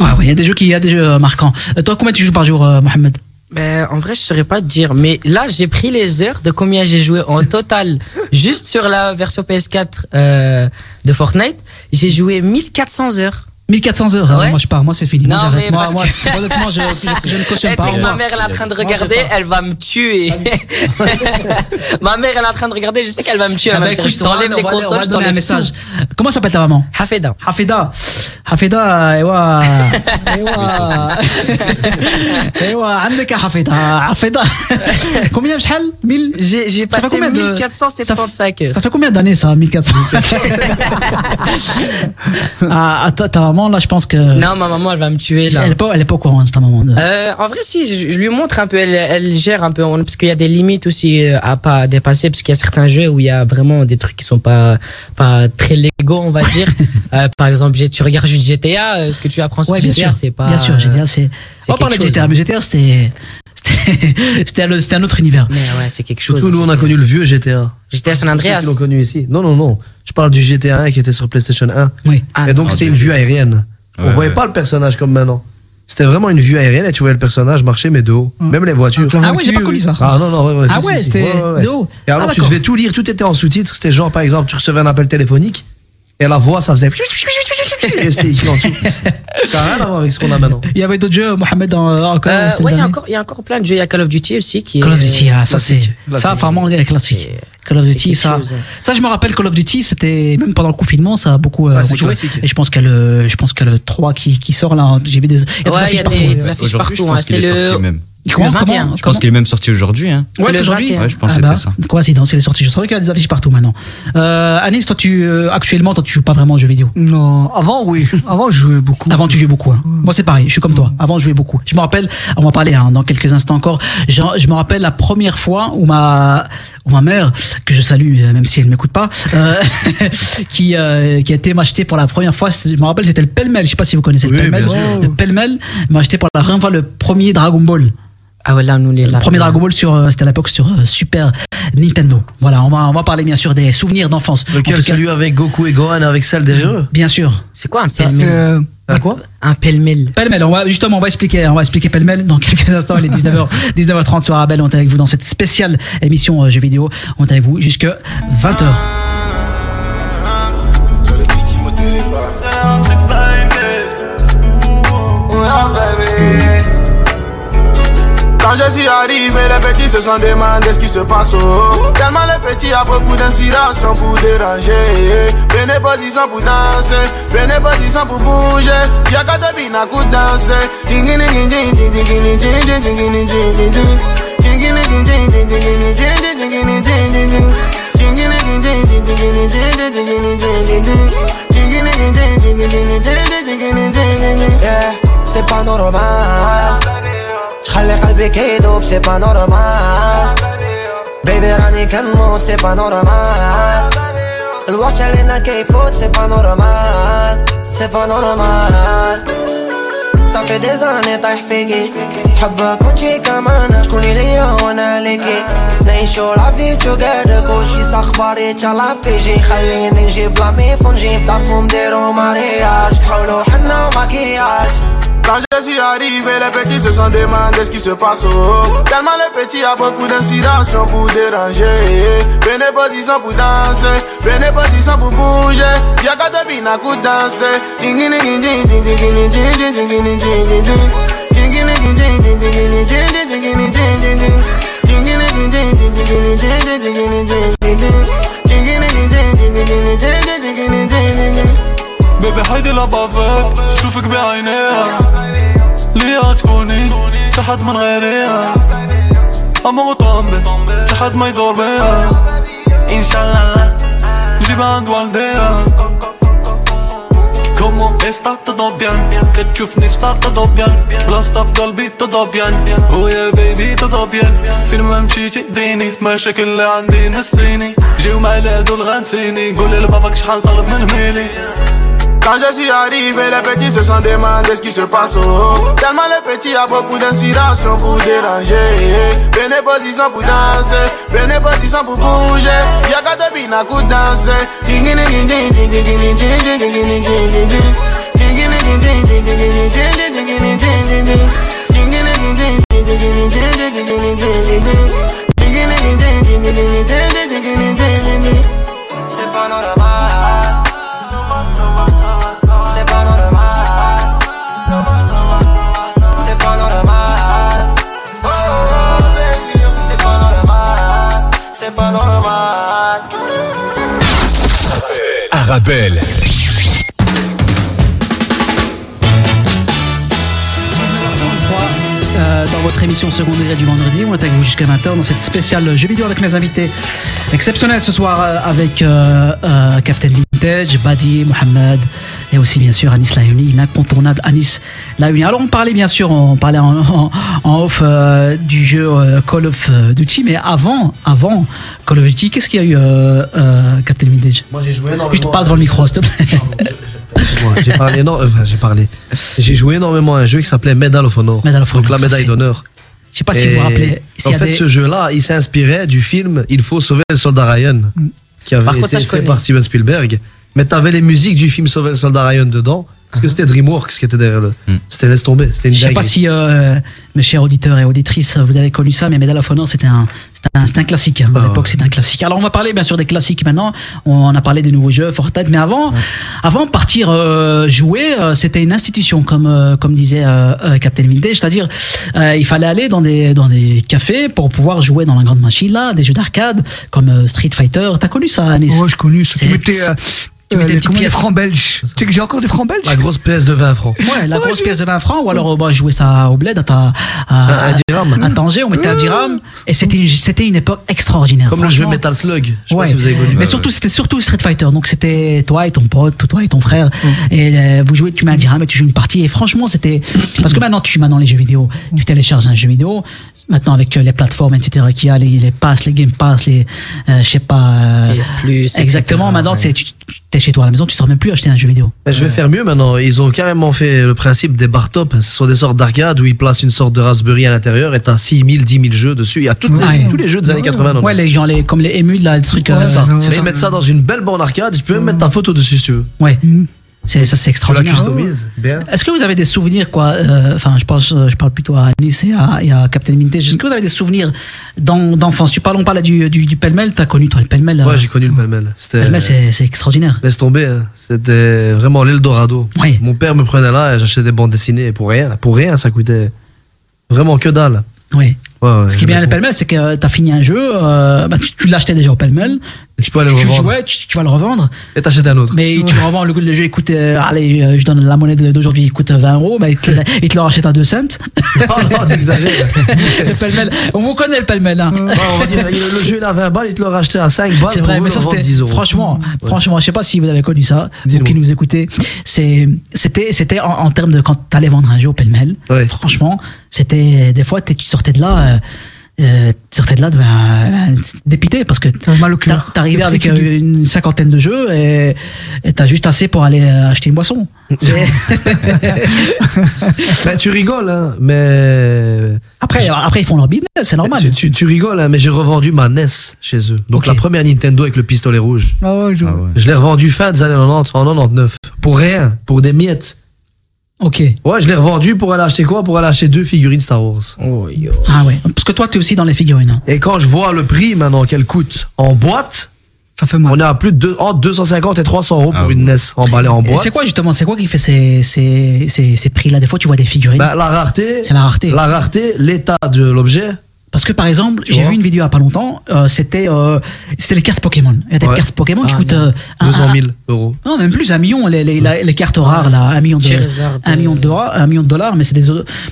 Ouais, ouais, il y a des jeux qui, il y a des jeux euh, marquants. Euh, toi, combien tu joues par jour, euh, Mohamed? Ben, en vrai, je saurais pas te dire. Mais là, j'ai pris les heures de combien j'ai joué en total. juste sur la version PS4 euh, de Fortnite, j'ai joué 1400 heures. 1400 heures. hein, Ouais. Moi, je pars. Moi, c'est fini. Moi, Non, j'arrête. mais Moi, parce moi, que- honnêtement, je, je, je ne cautionne Et pas. puis Au ma revoir. mère, elle est en train de Moi, je regarder, pars. elle va me tuer. ma mère, elle est en train de regarder, je sais qu'elle va me tuer. Ah Elle va bah, me dire, écoute, je t'enlève on les va- on va consoles, je donner un t'enlève message. tout. Comment s'appelle ta maman Hafeda. Hafida. Hafida, ايوا ايوا ايوا عندك يا حفيدة حفيدة combien شحال 1000 J'ai j'ai Ça fait passé combien de- 1475 heures. Ça fait combien d'années ça 1400 Ah, ta, ta maman là, je pense que Non, ma maman, elle va me tuer là. elle est pas elle est pas au courant, c'est ta maman. de- Euh, en vrai, si, je, je lui montre un peu, elle, elle gère un peu, on- parce qu'il y a des limites aussi euh, à pas dépasser, parce qu'il y a certains jeux où il y a vraiment des trucs qui sont pas, pas très légaux, on va dire. Euh, par exemple, tu regardes juste GTA, ce que tu apprends sur Ouais, bien GTA, sûr. c'est pas. Bien sûr, GTA c'est On parlait de GTA, mais GTA c'était c'était c'était un, un autre univers. Mais ouais, c'est quelque chose. Surtout, nous, on a connu le vieux GTA. GTA San Andreas. qui l'ont connu ici. Non, non, non. Je parle du GTA 1 qui était sur PlayStation 1. Oui. Ah, et donc, c'était une vue aérienne. on Ouais, voyait ouais. pas le personnage comme maintenant. C'était vraiment une vue aérienne et tu voyais le personnage marcher, mais de haut. Même les voitures. Ah ouais, j'ai pas voiture, connu ça. Ah non, non, ouais, ouais, Ah si, ouais, si, c'était Ouais, ouais, ouais. de haut. Et alors, Ah, tu devais tout lire, tout était en sous-titres. C'était genre, par exemple, tu recevais un appel téléphonique et la voix, ça faisait. Et c'était écrit en dessous. Ça n'a rien à voir avec ce qu'on a maintenant. Il y avait d'autres jeux Mohamed en- encore Euh, ouais, il y, a encore, il y a encore plein de jeux. Il y a Call of Duty aussi qui Call of est. Duty, ah, ça c'est classique, ça vraiment est classique. Call of Duty, ça, chose. ça je me rappelle Call of Duty, c'était même pendant le confinement, ça a beaucoup euh, Ouais, joué. Et je pense qu'il y a le, je pense qu'il y a le 3 qui, qui sort là. J'ai vu des, il y a des Ouais, il affiches y a partout. des, des affiches partout. hein. C'est le. même. Comment, le comment, 21. Je pense qu'il est même sorti aujourd'hui. Hein. Ouais, C'est le aujourd'hui. 21. Ouais, je pense Ah que bah, c'était ça. Coïncidence, il est sorti. Je savais qu'il y a des affiches partout maintenant. Euh, Anis, toi, tu, euh, actuellement, toi, tu joues pas vraiment aux jeux vidéo? Non, avant oui, avant je jouais beaucoup. Avant, tu jouais beaucoup. hein. Moi, c'est pareil. Je suis comme toi. Avant, je jouais beaucoup. Je me rappelle, on va en parler hein, dans quelques instants encore. Je, je me rappelle la première fois où ma, où ma mère, que je salue, euh, même si elle m'écoute pas, euh, qui, euh, qui a été m'acheter pour la première fois. Je me rappelle, c'était le pêle-mêle. Je sais pas si vous connaissez le Oui, pêle-mêle. bien sûr. Le pêle-mêle m'a acheté pour la première fois le premier Dragon Ball. Ah ouais, là, nous, les Le premier Dragon Ball sur, euh, c'était à l'époque sur euh, Super Nintendo. Voilà, on va, on va parler bien sûr des souvenirs d'enfance. En Lequel tout cas, celui avec Goku et Gohan avec celle derrière eux Bien sûr. C'est quoi un pêle-mêle Euh, Un quoi Un pêle-mêle. Pêle-mêle, on va, justement, on va expliquer, on va expliquer pêle-mêle dans quelques instants. Il est 19h, 19h30 sur Arabelle. On est avec vous dans cette spéciale émission jeux vidéo. On est avec vous jusque 20h. Quand je suis arrivé, les petits se sont demandés ce qui se passe. Tellement les petits a beaucoup d'inspiration pour déranger. Venez position pour danser, venez position pour bouger. Y'a qu'à te bien à coup danser. Yeah, c'est pas normal خلي قلبك يدوب سي با نورمال بيبي راني كنموت سي با نورمال الوقت علينا كيفوت سي با نورمال سي با نورمال صافي دي زاني طايح فيكي. حبك كنتي كمان. شكوني ليا وأنا ليكي. نعيشو لافي توغادر كلشي صخباري تشالا بيجي. خليني نجيب لاميفون نجيب داركم ديرو مارياج. كحولو حنا وماكياج. Quand je suis arrivé, les petits se sont demandé ce qui se passe. Oh. Tellement les petits a beaucoup d'inspiration pour déranger. Prenez position pour danser, prenez position pour bouger. Y'a qu'à te bina coup danser. بيبي هيدي لبافك شوفك بعينيها. ليا تكوني شحد من غيريها. أما طامبة شحد ما يدور بيها. إن شاء الله نجيبها عند والديها Comment está todo bien Que تشوفني ستار todo bien بلاصتها في قلبي todo bien Oh yeah baby todo bien فين ما مشيتي ديني في مشاكل اللي عندي نسيني. جيو معايا هادول غنسيني قولي لباباك شحال طلب من ميلي. Quand je suis arrivé, les petits se sont demandé ce qui se passe. Oh. Tellement les petits a beaucoup d'inspiration pour déranger. Position pour danser, position pour bouger. Y'a qu'à te danser. Tingini gin gin Euh, dans votre émission Second Degré du vendredi. On est avec vous jusqu'à 20h dans cette spéciale jeu vidéo avec mes invités exceptionnels ce soir euh, avec euh, Captain Vintage, Badi, Mohamed et aussi bien sûr Anis Layouni, l'incontournable Anis Layouni. Alors on parlait bien sûr, on parlait en, en- en off euh, du jeu euh, Call of Duty, mais avant, avant Call of Duty, qu'est-ce qu'il y a eu euh, euh, Captain Vintage? Moi j'ai joué énormément. Je te parle devant le micro, s'il te plaît. Excuse-moi, j'ai parlé euh, enfin, j'ai parlé. J'ai joué énormément à un jeu qui s'appelait Medal of Honor. Medal of Honor, Donc la médaille d'honneur. Je sais pas si vous vous rappelez. En fait, des- ce jeu-là, il s'inspirait du film Il faut sauver le soldat Ryan, qui avait Par contre, été ça, je fait connais. par Steven Spielberg. Mais t'avais les musiques du film Sauver le soldat Ryan dedans. Parce que c'était DreamWorks qui était derrière le. C'était laisse tomber, c'était une Je sais pas si euh, mes chers auditeurs et auditrices, vous avez connu ça, mais Medal of Honor, c'était un, c'était un, c'était un classique. hein. À Ah l'époque, c'était un classique. Alors, on va parler bien sûr des classiques maintenant. On a parlé des nouveaux jeux, Fortnite, mais avant, avant partir euh, jouer, euh, c'était une institution, comme euh, comme disait euh, Captain Vintage, c'est-à-dire euh, il fallait aller dans des dans des cafés pour pouvoir jouer dans la grande machine là, des jeux d'arcade comme Street Fighter. T'as connu ça, Anis? Ouais, je connu. Tu mettais, euh, tu euh, mettais les, une petite comment, les pièce. francs belges. Tu sais que j'ai encore des francs belges La grosse pièce de 20 francs. Ouais, la grosse pièce de 20 francs, ou alors euh, bah, jouer ça au bled à, ta, à, Un dirham. à Tanger, on mettait un dirham, et c'était une, c'était une époque extraordinaire. Comme le jeu. Metal Slug. Je sais Ouais. pas si vous avez connu. Mais surtout, c'était surtout Street Fighter. Donc, c'était toi et ton pote, toi et ton frère. Mm. Et euh, vous jouez, tu mets un dirham et tu joues une partie. Et franchement, c'était. Parce que maintenant, tu maintenant les jeux vidéo. Tu télécharges un jeu vidéo. Maintenant, avec euh, les plateformes, etc., qu'il y a, les, les passes, les Game Pass, les. euh, je sais pas. euh, PS Plus, Exactement. etc., Maintenant, ouais. tu es chez toi à la maison, tu sors même plus acheter un jeu vidéo. Mais je vais faire mieux maintenant. Ils ont carrément fait le principe des bar top. Ce sont des sortes d'arcades où ils placent une sorte de Raspberry à l'intérieur et t'as 6 000, 10 000 jeux dessus. Il y a toutes les- Ouais. tous les jeux des années 80. Ouais, les gens, les, comme les émules, là, les trucs. euh, c'est ça. ça. ils mettent ça dans une belle borne arcade. Tu peux même mettre ta photo dessus si tu veux. Ouais. C'est, ça, c'est extraordinaire. Est-ce que vous avez des souvenirs, quoi euh, Enfin, je pense, euh, je parle plutôt à Anis et à, et à Captain Vintage. Est-ce que vous avez des souvenirs d'en- d'enfance? Tu parles, on parle du, du, du pêle-mêle. T'as connu, toi, le pêle-mêle euh, Ouais, j'ai connu le pêle-mêle. C'était. Pêle-mêle, c'est, c'est extraordinaire. Laisse tomber, hein. c'était vraiment l'Eldorado. Oui. Mon père me prenait là et j'achetais des bandes dessinées pour rien. Pour rien, ça coûtait vraiment que dalle. Oui. Ouais, ouais, Ce qui est bien le pêle-mêle, c'est que t'as fini un jeu, euh, bah, tu, tu l'achetais déjà au pêle-mêle. Tu peux aller le revendre. jouais, tu, tu vas le revendre. Et t'achètes un autre. Mais tu le revends, le, le jeu il coûte, euh, allez, euh, je donne la monnaie d'aujourd'hui, il coûte 20 euros, mais il te, il te le rachète à 2 cents. Oh non, t'exagères. le. On vous connaît le pêle-mêle, hein. Ouais, on va dire, il- le jeu il a 20 balles, il te l'a racheté à 5 balles. C'est vrai, mais le ça c'était 10 euros. franchement, franchement, je sais pas si vous avez connu ça, vous qui nous écoutez. C'était, c'était en, en termes de quand t'allais vendre un jeu au. Ouais. Franchement, c'était des fois tu sortais de là. euh, euh, tu sortais de là dépité parce que t'arrivais avec euh, une cinquantaine de jeux et t'as juste assez pour aller euh, acheter une boisson. Ben, tu rigoles, hein, mais. après, après ils font leur business, c'est normal. Tu, tu- tu rigoles, hein, mais j'ai revendu ma NES chez eux. Donc la première Nintendo avec le pistolet rouge. Ah ouais, je- Je l'ai revendu fin des années 90, en 99. Pour rien, pour des miettes. Ok. Ouais, je l'ai revendu pour aller acheter quoi? Pour aller acheter deux figurines Star Wars. Ah ouais. Parce que toi t'es aussi dans les figurines. hein. Et quand je vois le prix maintenant qu'elle coûte en boîte, ça fait mal. on est à plus de deux- entre 250 et 300 euros pour Ah une NES emballée en Et boîte. c'est quoi justement C'est quoi qui fait ces, ces, ces, ces prix-là? Des fois tu vois des figurines. Ben, la rareté, c'est la rareté. la rareté, l'état de l'objet. Parce que par exemple, j'ai vu une vidéo il a pas longtemps, euh, c'était euh, c'était les cartes Pokémon. Il y a des Ouais. cartes Pokémon qui Ah, coûtent euh, un- 200 un- 000 euros. Non, même plus, un million, les, les, les cartes rares, là, un million de, un million de dollars, un million de dollars, mais c'est des,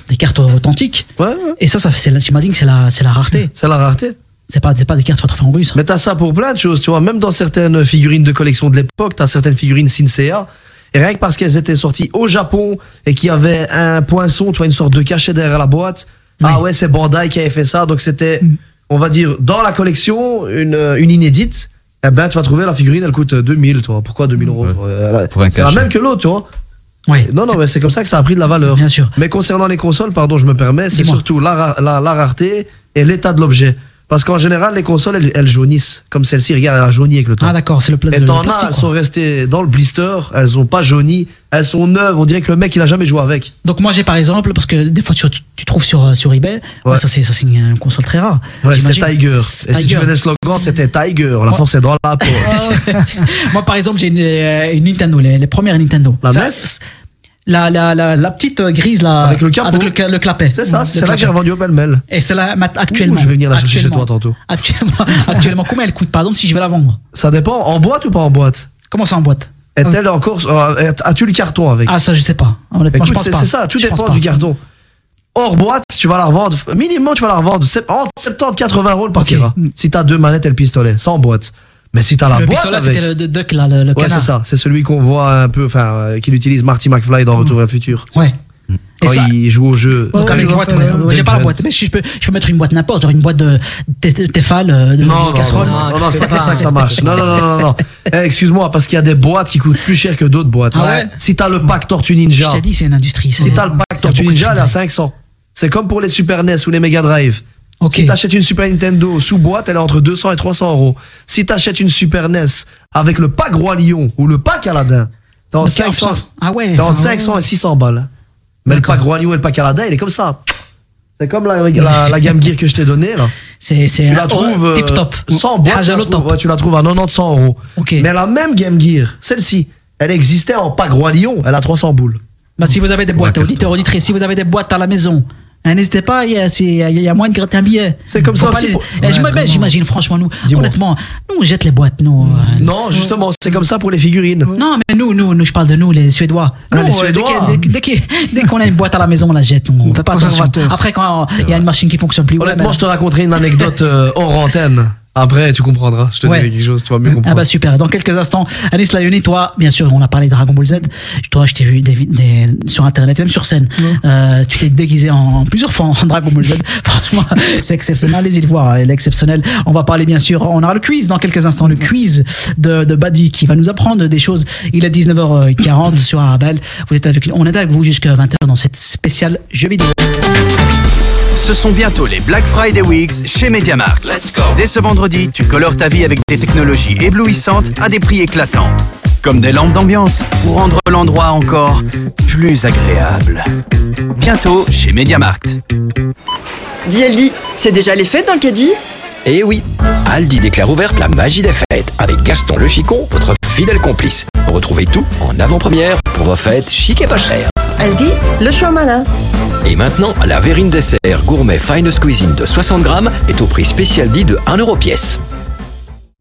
des cartes authentiques. Ouais, ouais. Et ça, ça c'est, la- tu m'as dit que c'est la, c'est la rareté. C'est la rareté. C'est pas, c'est pas des cartes en russe. Mais t'as ça pour plein de choses, tu vois. Même dans certaines figurines de collection de l'époque, t'as certaines figurines Sinsea. Et rien que parce qu'elles étaient sorties au Japon et qu'il y avait un poinçon, tu vois, une sorte de cachet derrière la boîte. Ah ouais, c'est Bandai qui avait fait ça. Donc c'était, on va dire, dans la collection, une, une inédite. Eh ben, tu vas trouver la figurine, elle coûte 2000, toi. Pourquoi 2000 euros Ouais. Euh, Pour un C'est la même que l'autre, tu vois. Ouais. Non, non, mais c'est comme ça que ça a pris de la valeur. Bien sûr. Mais concernant les consoles, pardon, je me permets, c'est surtout la, la, la rareté et l'état de l'objet. Parce qu'en général, les consoles, elles, elles jaunissent. Comme celle-ci, regarde, elle a jauni avec le temps. Ah d'accord, c'est le, pla- et t'en as, plastique. elles sont restées dans le blister, elles ont pas jauni, elles sont neuves, on dirait que le mec, il a jamais joué avec. Donc moi j'ai par exemple, parce que des fois tu, tu trouves sur, euh, sur eBay, ouais, Ouais. ça c'est une console très rare. Ouais, c'était. Tiger. Et si tu connais le slogan, c'était Tiger. La force est dans la peau. Moi, par exemple, j'ai une, euh, une Nintendo, les, les premières Nintendo. La Ça, NES? La, la, la, la petite euh, grise là. Avec le capot. Avec le, clapet. C'est ça, c'est là que j'ai revendu au pêle-mêle. Et c'est là mat- actuellement. Ouh, je vais venir la chercher chez toi tantôt. Actuellement, actuellement, combien elle coûte, pardon, si je vais la vendre? Ça dépend, en boîte ou pas en boîte? Comment ça en boîte? Est-elle encore. euh, As-tu le carton avec? Ah, ça, je sais pas. Honnêtement, Écoute, je pense pas. c'est ça, tout Je dépend du carton. Hors boîte, tu vas la revendre, minimum tu vas la revendre entre 70-80 euros le partira. Si t'as deux manettes et le pistolet, sans boîte. Mais si t'as la Le boîte pistolet, avec... c'était le Duck, là, le, le Ouais, c'est ça, c'est celui qu'on voit un peu, enfin, euh, qu'il utilise Marty McFly dans Retour vers le futur. Ouais. Quand ça- il joue au jeu. Donc avec Ouais, boîte, ouais. J'ai pas la boîte, mais si je peux, je peux mettre une boîte n'importe, genre une boîte de Tefal, euh, de Non, non, non, casserole. non, non, c'est pas comme ça que ça marche. Non, non, non, non. Eh, Excuse-moi, parce qu'il y a des boîtes qui coûtent plus cher que d'autres boîtes. Ah ouais? Si t'as le pack Tortue Je Ninja, t'ai dit, c'est une industrie. si t'as le pack Tortue Ninja, elle est à films. 500. C'est comme pour les Super NES ou les Mega Drive. Si t'achètes une Super Nintendo sous boîte, elle est entre 200 et 300 euros. Si t'achètes une Super NES avec le pack Roi Lion ou le pack Aladdin, t'es entre Ok, 500, Ah ouais. t'es entre ça- 500 et 600 balles. Mais le pack Roi Lion et le pack Aladdin, il est comme ça. C'est comme la, la, la Game Gear que je t'ai donnée là. C'est c'est Tu la trouves euh, tip top. sans boîte, Ah, tu la, trouves, top. ouais, tu la trouves à 90-100 euros. Ok. Mais la même Game Gear, celle-ci, elle existait en pack Roi Lion, elle a 300 boules. Bah, si vous avez des boîtes, auditeurs, auditrices, si vous avez des boîtes à la maison, hein, n'hésitez pas, il y a, il y a- moyen de gratter un billet. C'est comme ça les- pour- Eh, Ouais, j'imagine- franchement, nous, honnêtement, nous, on jette les boîtes, nous. euh, Non, justement, c'est comme ça pour les figurines. Non, mais nous, nous, nous, je parle de nous, les Suédois. Ah, Nous, les euh, Suédois. Dès, qu'on a une boîte à la maison, on la jette. nous, On fait pas attention. Après, quand il y a une machine qui fonctionne plus, ouais, Honnêtement, ben- je te raconterai une anecdote euh, hors antenne. Après, tu comprendras. Je te Ouais. dirai quelque chose, tu vas mieux Ah comprendre. bah super. Dans quelques instants, Anis Layoni, toi, bien sûr, on a parlé de Dragon Ball Z. Toi, je t'ai vu des, vid- des- sur internet, même sur scène. Euh, tu t'es déguisé en plusieurs fois en Dragon Ball Z. Franchement, c'est exceptionnel. Allez-y le voir, elle est exceptionnelle. On va parler bien sûr. On aura le quiz dans quelques instants, le quiz de, de Badi qui va nous apprendre des choses. Il est 19h40 sur Arabelle. Vous êtes avec, on est avec vous jusqu'à 20h dans cette spéciale jeu vidéo. Ce sont bientôt les Black Friday Weeks chez MediaMarkt. Dès ce vendredi, tu colores ta vie avec des technologies éblouissantes à des prix éclatants. Comme des lampes d'ambiance pour rendre l'endroit encore plus agréable. Bientôt chez MediaMarkt. Dis Aldi, c'est déjà les fêtes dans le caddie? Eh oui, Aldi déclare ouverte la magie des fêtes avec Gaston le Chicon, votre fidèle complice. Retrouvez tout en avant-première pour vos fêtes chic et pas chères. Aldi, le choix malin. Et maintenant, la verrine dessert gourmet Finest Cuisine de 60 grammes est au prix spécial dit de 1 euro pièce.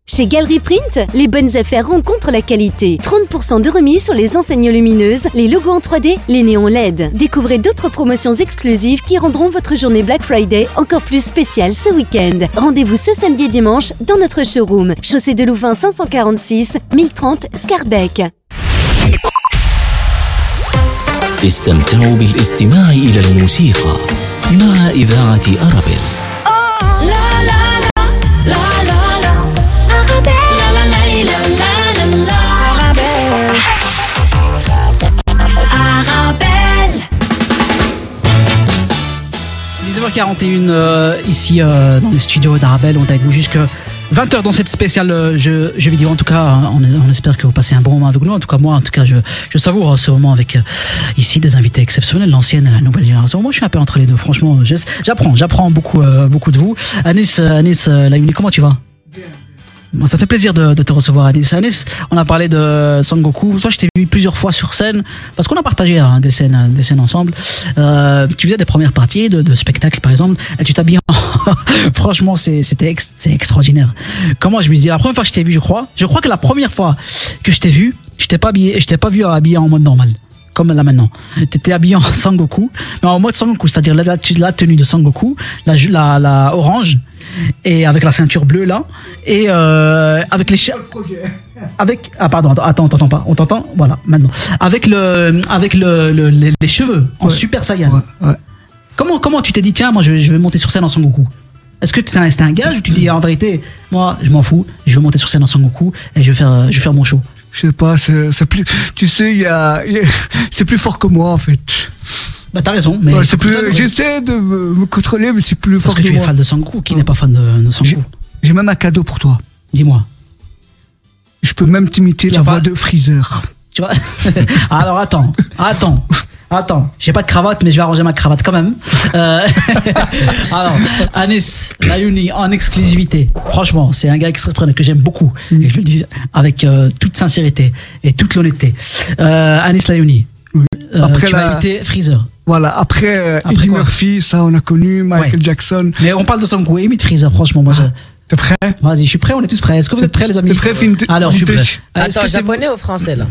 Chez Galerie Print, les bonnes affaires rencontrent la qualité. 30% de remise sur les enseignes lumineuses, les logos en 3D, les néons LED. Découvrez d'autres promotions exclusives qui rendront votre journée Black Friday encore plus spéciale ce week-end. Rendez-vous ce samedi et dimanche dans notre showroom. Chaussée de Louvain 546, 1030 Scarbeck. استمتعوا بالاستماع إلى الموسيقى مع إذاعة أرابيل La la la, la la la, Arabelle. La la la la la la la, Arabelle. 19h41 euh, ici euh, dans les studios d'Arabelle. On est avec vous jusque 20h dans cette spéciale euh, jeu, jeu vidéo. En tout cas, on, on espère que vous passez un bon moment avec nous. En tout cas, moi, en tout cas, je, je savoure ce moment avec euh, ici des invités exceptionnels, l'ancienne et la nouvelle génération. Moi, je suis un peu entre les deux. Franchement, j'apprends, j'apprends beaucoup, euh, beaucoup de vous. Anis, euh, Anis, euh, la comment tu vas? Ça fait plaisir de, de te recevoir, Anis. Anis, on a parlé de Sangoku. Toi, je t'ai vu plusieurs fois sur scène parce qu'on a partagé hein, des scènes, des scènes ensemble. Euh, tu faisais des premières parties de, de spectacles, par exemple, et tu t'habilles en... Franchement, c'était ex- extraordinaire. Comment je me dis La première fois que je t'ai vu, je crois, je crois que la première fois que je t'ai vu, je t'ai pas pas vu habillé en mode normal. Comme là maintenant. T'étais habillé en Sangoku. Mais en mode Sangoku, c'est-à-dire la, la, tenue de Sangoku, la, la, la orange, et avec la ceinture bleue là, et euh, avec les avec ah pardon attends on t'entend pas. On t'entend? Voilà maintenant. Avec le avec le, le- les, les cheveux en super saiyan. Comment comment tu t'es dit tiens moi je, vais- je vais monter sur scène en Sangoku est-ce que c'est un, gage ou tu dis en vérité moi je m'en fous je vais monter sur scène en Sangoku et je vais faire je vais faire mon show? Je sais pas, c'est plus. Tu sais, il y a, il y a- c'est plus fort que moi en fait. Bah t'as raison mais J'essaie de me, me contrôler, mais c'est plus parce fort que que, tu es fan de Sangoku qui n'est pas fan de, de Sangoku J'ai même un cadeau pour toi. dis-moi Je peux même t'imiter la voix de Freezer. Tu vois Alors attends, attends, attends. J'ai pas de cravate, mais je vais arranger ma cravate quand même. Euh, alors, Anis, Layuni en exclusivité. Franchement, c'est un gars extraordinaire que j'aime beaucoup. Et je le dis avec euh, toute sincérité et toute l'honnêteté. Euh, Anis Layuni. Euh, Après tu la- vas inviter Freezer. Voilà, après, euh, Après Eddie Murphy, ça on a connu, Michael Jackson. Mais on parle de Sangoku, imite Freezer, franchement. Moi, je... T'es prêt? Vas-y, je suis prêt, on est tous prêts. Est-ce que vous êtes prêts, les amis? T'es prêt, Finn- Alors, je suis prêt. Attends, japonais ou français là?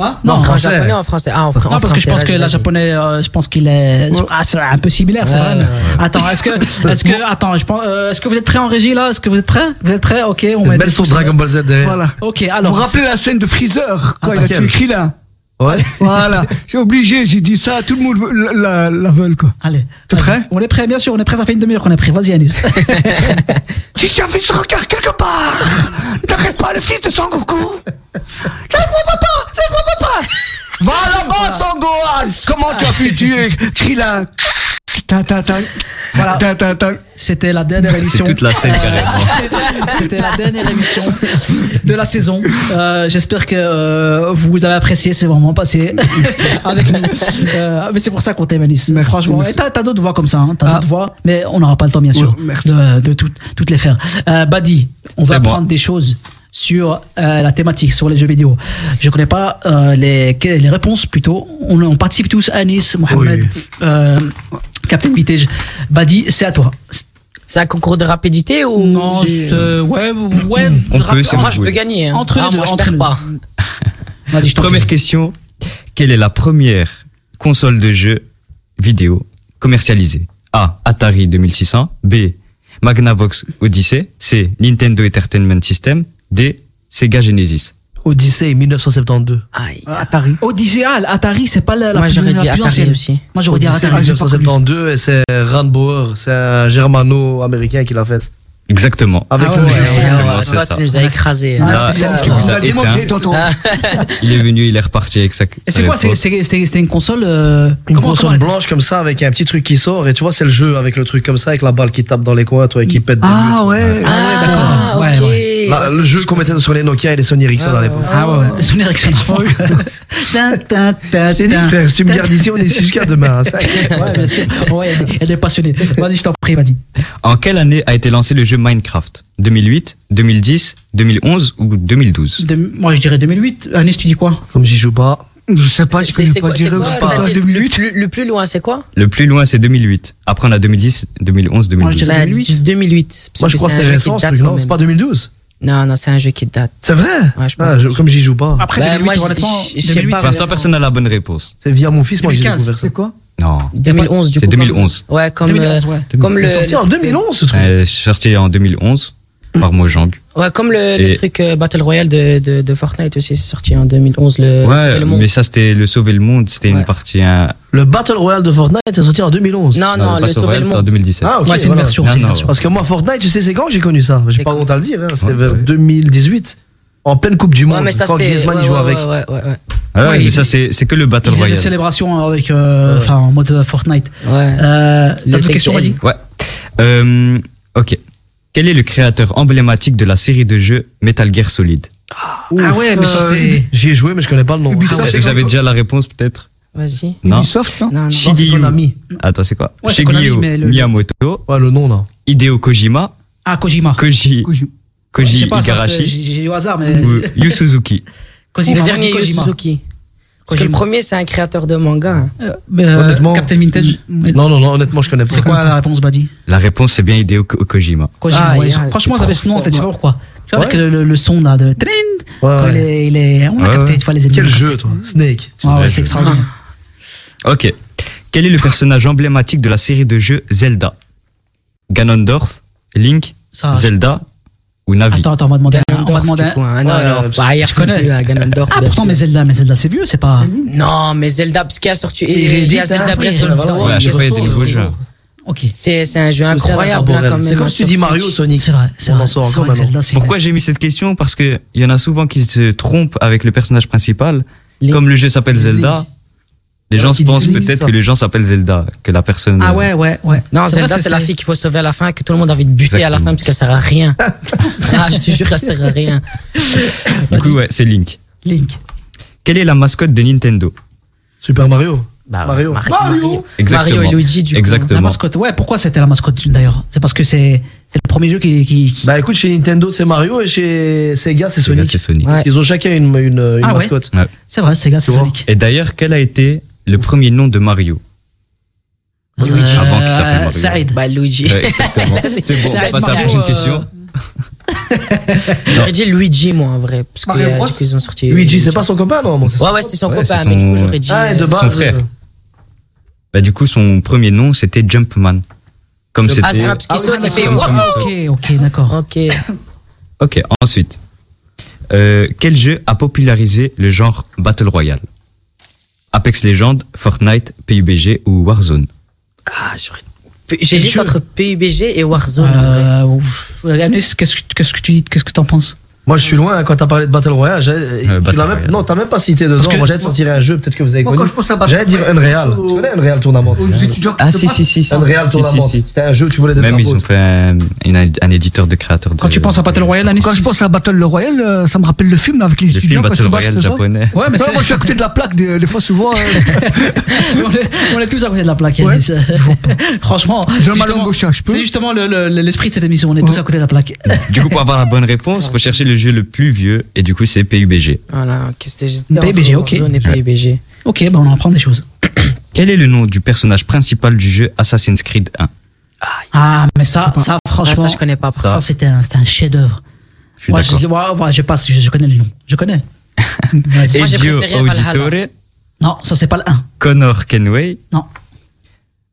Hein? Non, Non, en français. japonais ou en français? Ah, en, fr- en Non, parce que je pense que la japonais, euh, je pense qu'il est, ah, c'est un peu similaire, c'est Ouais, vrai. mais- ouais, ouais. Attends, est-ce que, est-ce que, attends, je pense, euh, est-ce que vous êtes prêts en régie là? Est-ce que vous êtes prêts? Vous êtes prêts? Ok, on Une met belle sous- Dragon Ball Z derrière. Voilà. Ok, Vous alors. vous rappelez la scène de Freezer? Quand Attends, il a tué Krillin? Ouais. Voilà. J'ai obligé, j'ai dit ça, tout le monde veut- la, la, veut quoi. Allez. T'es prêt On est prêts, bien sûr, on est prêts. Ça fait une demi-heure qu'on est prêts. Vas-y, Anis. Si j'avais ce regard quelque part, ne reste pas le fils de Sangoku. Laisse-moi papa, laisse-moi papa. Va là-bas, Sangohan. Comment tu as pu tuer Krillin. Voilà. Ta ta ta. C'était la dernière émission. toute la scène, Euh, C'était la dernière émission de la saison. Euh, J'espère que euh, vous avez apprécié. C'est vraiment passé avec nous. Euh, mais c'est pour ça qu'on t'aime, Anis. Franchement. Et t'as t'as d'autres voix comme ça. Hein. T'as d'autres voix, mais on n'aura pas le temps, bien sûr, merci. de, de toutes, toutes les faire. Euh, Badi, on va bon. prendre des choses sur euh, la thématique, sur les jeux vidéo. Je connais pas euh, les, les réponses plutôt. On, on participe tous. Anis, Mohamed, euh, Captain Vintage. Badi, c'est à toi. C'est un concours de rapidité ou Non, ouais, ouais. On rap- peut, Moi, je peux gagner. hein. Entre les Ah, deux, moi, je perds pas. Vas-y, je t'en Première question. Quelle est la première console de jeu vidéo commercialisée? A. Atari 2600. B. Magnavox Odyssey. C. Nintendo Entertainment System. D. Sega Genesis. Odyssey 1972. Aïe. Atari. Odyssey, ah, Atari, c'est pas la, la Moi, j'aurais la dit plus Atari ancienne. aussi. Moi, j'aurais dit Atari. j'ai pas connu. 1972 et c'est Rand Bauer, c'est un germano-américain qui l'a fait. Exactement. Ah avec le jeu. Ouais, ah, tu nous as écrasé. Hein. Ah, il est venu, il est reparti avec sa. C'est quoi C'était une console euh, Une console blanche comme ça avec un petit truc qui sort et tu vois c'est le jeu avec le truc comme ça avec la balle qui tape dans les coins toi et qui pète. Ah ouais. D'accord. Le jeu qu'on mettait sur les Nokia et les Sony Ericsson à l'époque. Ah ouais, Sony Ericsson à J'ai dit frère, si tu me gardes ici, on est ici jusqu'à demain. Hein, ouais, bien sûr. Elle est passionnée. Vas-y, je t'en prie, vas-y. En quelle année a été lancé le jeu Minecraft 2008, 2010, 2011 ou 2012 Moi, je dirais 2008. Anis, tu dis quoi Comme j'y joue pas. Je sais pas, je connais pas Dialogue, je Le, plus loin, c'est quoi Le plus loin, c'est 2008. Après, on a 2010, 2011, Moi, 2012. je dirais 2008. Moi, je crois que c'est un jeu récent, ce non C'est pas 2012. Non, non, c'est un jeu qui date. C'est vrai Ouais, je pense. Comme j'y joue pas. Après, 2008, moi, je- je 2008, personne n'a la bonne réponse. C'est via mon fils, moi, j'ai découvert ça. C'est quoi non. 2011. C'est 2011. Ouais, comme 2011, ouais. comme le. Sorti en 2011 ce truc. Euh, sorti en 2011 par Mojang. Ouais, comme le, truc Battle Royale de, de, de Fortnite aussi, c'est sorti en 2011. Le ouais, mais ça c'était le Sauver le Monde, c'était une partie. Hein... Le Battle Royale de Fortnite c'est sorti en 2011. Non, non, le, Sauver le Monde. en 2017. Ah, ok, ouais, c'est une version. Parce que moi, Fortnite, tu sais, c'est quand que j'ai connu ça? J'ai pas honte à le dire, hein. c'est vers 2018, en pleine Coupe du Monde. mais ça, quand Griezmann y jouait avec. ouais, ouais. Ah ouais, mais ça c'est que le Battle Royale. Il célébrations hein, avec, euh, ouais. en mode euh, Fortnite. Ouais. Euh, T'as question, Adi Ouais. Euh, ok. Quel est le créateur emblématique de la série de jeux Metal Gear Solid? Ah ouais, mais ça c'est. J'y ai joué, mais je connais pas le nom. Ubisoft, ah vous avez déjà la réponse peut-être? Vas-y. Ubisoft, non, non, non. Shigeru. Attends, c'est quoi? Ouais, le... Miyamoto. Ouais, le nom là. Hideo Kojima. Ah, Kojima. Koji. Koji, Koji... Koji... Igarashi. J'ai eu hasard, mais. Yu Suzuki. Le dernier Kojima. Le premier, c'est un créateur de manga. Euh, bah, honnêtement, Captain Vintage Non, non, non, honnêtement, je connais pas. C'est quoi la réponse, Badi? La réponse, c'est bien Hideo Kojima. Ah, ouais, franchement, j'avais ce nom en tête, je sais pas pourquoi. Tu vois, ouais. avec le, le, son là de Trin, ouais. les, les, on a capté, tu vois, les ennemis. Quel jeu, toi? Snake. Ah, c'est extraordinaire. ok. Quel est le personnage emblématique de la série de jeux Zelda? Ganondorf, Link, Zelda ou Navi. Attends, attends, on va demander à on va demander un... Non, non, bah, je, je ah, pourtant, mais Zelda, mais Zelda, c'est vieux, c'est pas. Ah, non, mais Zelda, parce qu'il y a sorti. Il y a Zelda Breath of the Wild. J'ai fait des nouveaux jeux. Okay. C'est un jeu incroyable. C'est comme tu dis Mario, Sonic. C'est vrai, c'est Pourquoi j'ai mis cette question Parce qu'il y en a souvent qui se trompent avec le personnage principal. Comme le jeu s'appelle Zelda. Les gens se pensent peut-être que les gens s'appellent Zelda, que la personne. Ah euh, ouais, ouais, ouais. Non, Zelda, c'est la fille qu'il faut sauver à la fin, que tout le monde a envie de buter à la fin parce qu'elle sert à rien. ah, je te jure, elle sert à rien. Du coup, ouais, c'est Link. Link. Quelle est la mascotte de Nintendo? Super bah, Mario. Mario. Mario. Mario. Exactement. Mario. et Luigi, du Exactement. Coup. La mascotte, ouais, pourquoi c'était la mascotte d'ailleurs? C'est parce que c'est le premier jeu qui, Bah écoute, chez Nintendo c'est Mario et chez Sega c'est Sonic. Sega, Sonic. Ils ont chacun une, une, ah mascotte. C'est vrai, Sega c'est Sonic. Et d'ailleurs, quelle a été le premier nom de Mario. Luigi. Avant qu'il s'appelle euh, Mario. Saïd. Bah, Luigi. Ouais, exactement. C'est bon, on passe à la prochaine question. j'aurais dit Luigi, moi, en vrai. Parce que, euh, du coup, ils ont sorti. Luigi, euh, c'est pas son copain, non bon, Ouais, ouais, c'est son ouais, copain, son... mais du coup, j'aurais dit. Ah, de base, son frère. Bah, du coup, son premier nom, c'était Jumpman. Comme c'était. Ah, c'est parce qu'il ah saute, il fait. wow. ok, ok, d'accord. Ok. ok, ensuite. Euh, quel jeu a popularisé le genre Battle Royale? Apex Legends, Fortnite, PUBG ou Warzone Ah, j'aurais. J'hésite entre PUBG et Warzone. Euh, qu'est-ce que, qu'est-ce que tu qu'est-ce que t'en penses? Moi, je suis loin hein, quand t'as parlé de Battle Royale. Euh, Battle même, Royale. Non, t'as même pas cité dedans. Que, moi, j'allais te sortir un jeu, peut-être que vous avez moi, connu. J'allais dire Unreal. Tu connais Unreal Tournament Ah, si, si, si. Unreal Tournament. C'était un jeu, tu voulais des Même ils ont fait un, un éditeur de créateurs. De... Quand tu penses à Battle Royale, Anis Quand je pense à Battle Royale, euh, ça me rappelle le film avec les le étudiants. Film Battle Royale japonais. Ouais, mais moi, je suis à côté de la plaque, des, fois, souvent. Hein. On est tous à côté de la plaque, Anis. Franchement. J'ai mal au gauche, hein, je peux. C'est justement l'esprit de cette émission. On est tous à côté de la plaque. Du coup, pour avoir la bonne réponse, faut chercher le jugé le plus vieux et du coup c'est PUBG. Voilà, PUBG, ok. Et PUBG. Ok, ben bah on en apprend des choses. Quel est le nom du personnage principal du jeu Assassin's Creed 1 Ah, mais ça, ça franchement, ah, ça je connais pas. Ça, ça c'était un, un chef-d'œuvre. Je, ouais, je, ouais, ouais, je passe, je, connais le nom, je connais. Ezio Non, ça c'est pas le 1. Connor Kenway. Non.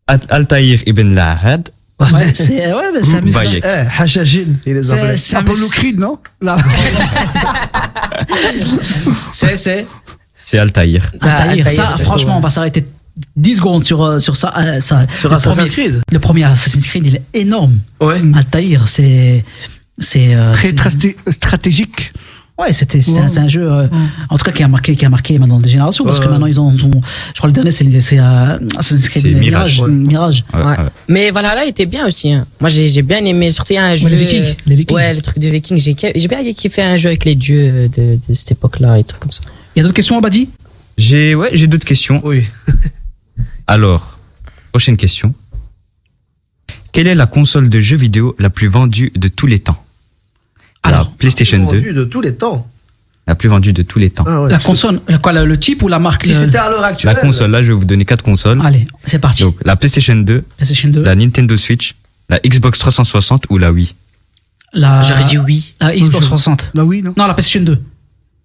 Altaïr Ibn Lahad. Ouais, c'est ouais, mais c'est mmh. amusant. Eh, Hachajin, il les appelait. C'est Apollo Creed, non? C'est, c'est. C'est Altaïr. Ah, Altaïr, ça, franchement, ouais. on va s'arrêter 10 secondes sur, euh, sur ça. Euh, ça. Sur le Assassin's premier, Creed Le premier Assassin's Creed, il est énorme. Ouais. Altaïr, c'est. C'est. Euh, Très stratégique. Ouais, c'était c'est un, jeu euh, en tout cas qui a marqué qui a marqué maintenant des générations parce Ouais, que ouais. maintenant ils ont, ils ont- je crois le dernier c'est c'est euh, Assassin's Creed C'est Mirage Mirage, ouais. Mirage. Ouais. Mais Valhalla était bien aussi. hein. Moi, j'ai j'ai bien aimé. Surtout, il y a un jeu. les Vikings, euh, les Vikings. Ouais, le truc de Vikings. J'ai j'ai bien kiffé un jeu avec les dieux de, de cette époque-là et trucs comme ça. Il y a d'autres questions Abadi? J'ai ouais, j'ai d'autres questions. Oui. Alors, prochaine question. Quelle est la console de jeux vidéo la plus vendue de tous les temps? La PlayStation 2, Vendu de tous les temps. la plus vendue de tous les temps. Ah ouais, La console, le, quoi, le, type ou la marque Si le- c'était à l'heure La actuelle. console, là, je vais vous donner quatre consoles. Allez, c'est parti. Donc, la PlayStation 2, PlayStation 2, la Nintendo Switch, la Xbox 360 ou la Wii la. J'aurais dit oui. La Xbox 360. Bah oui, non Non, la PlayStation 2.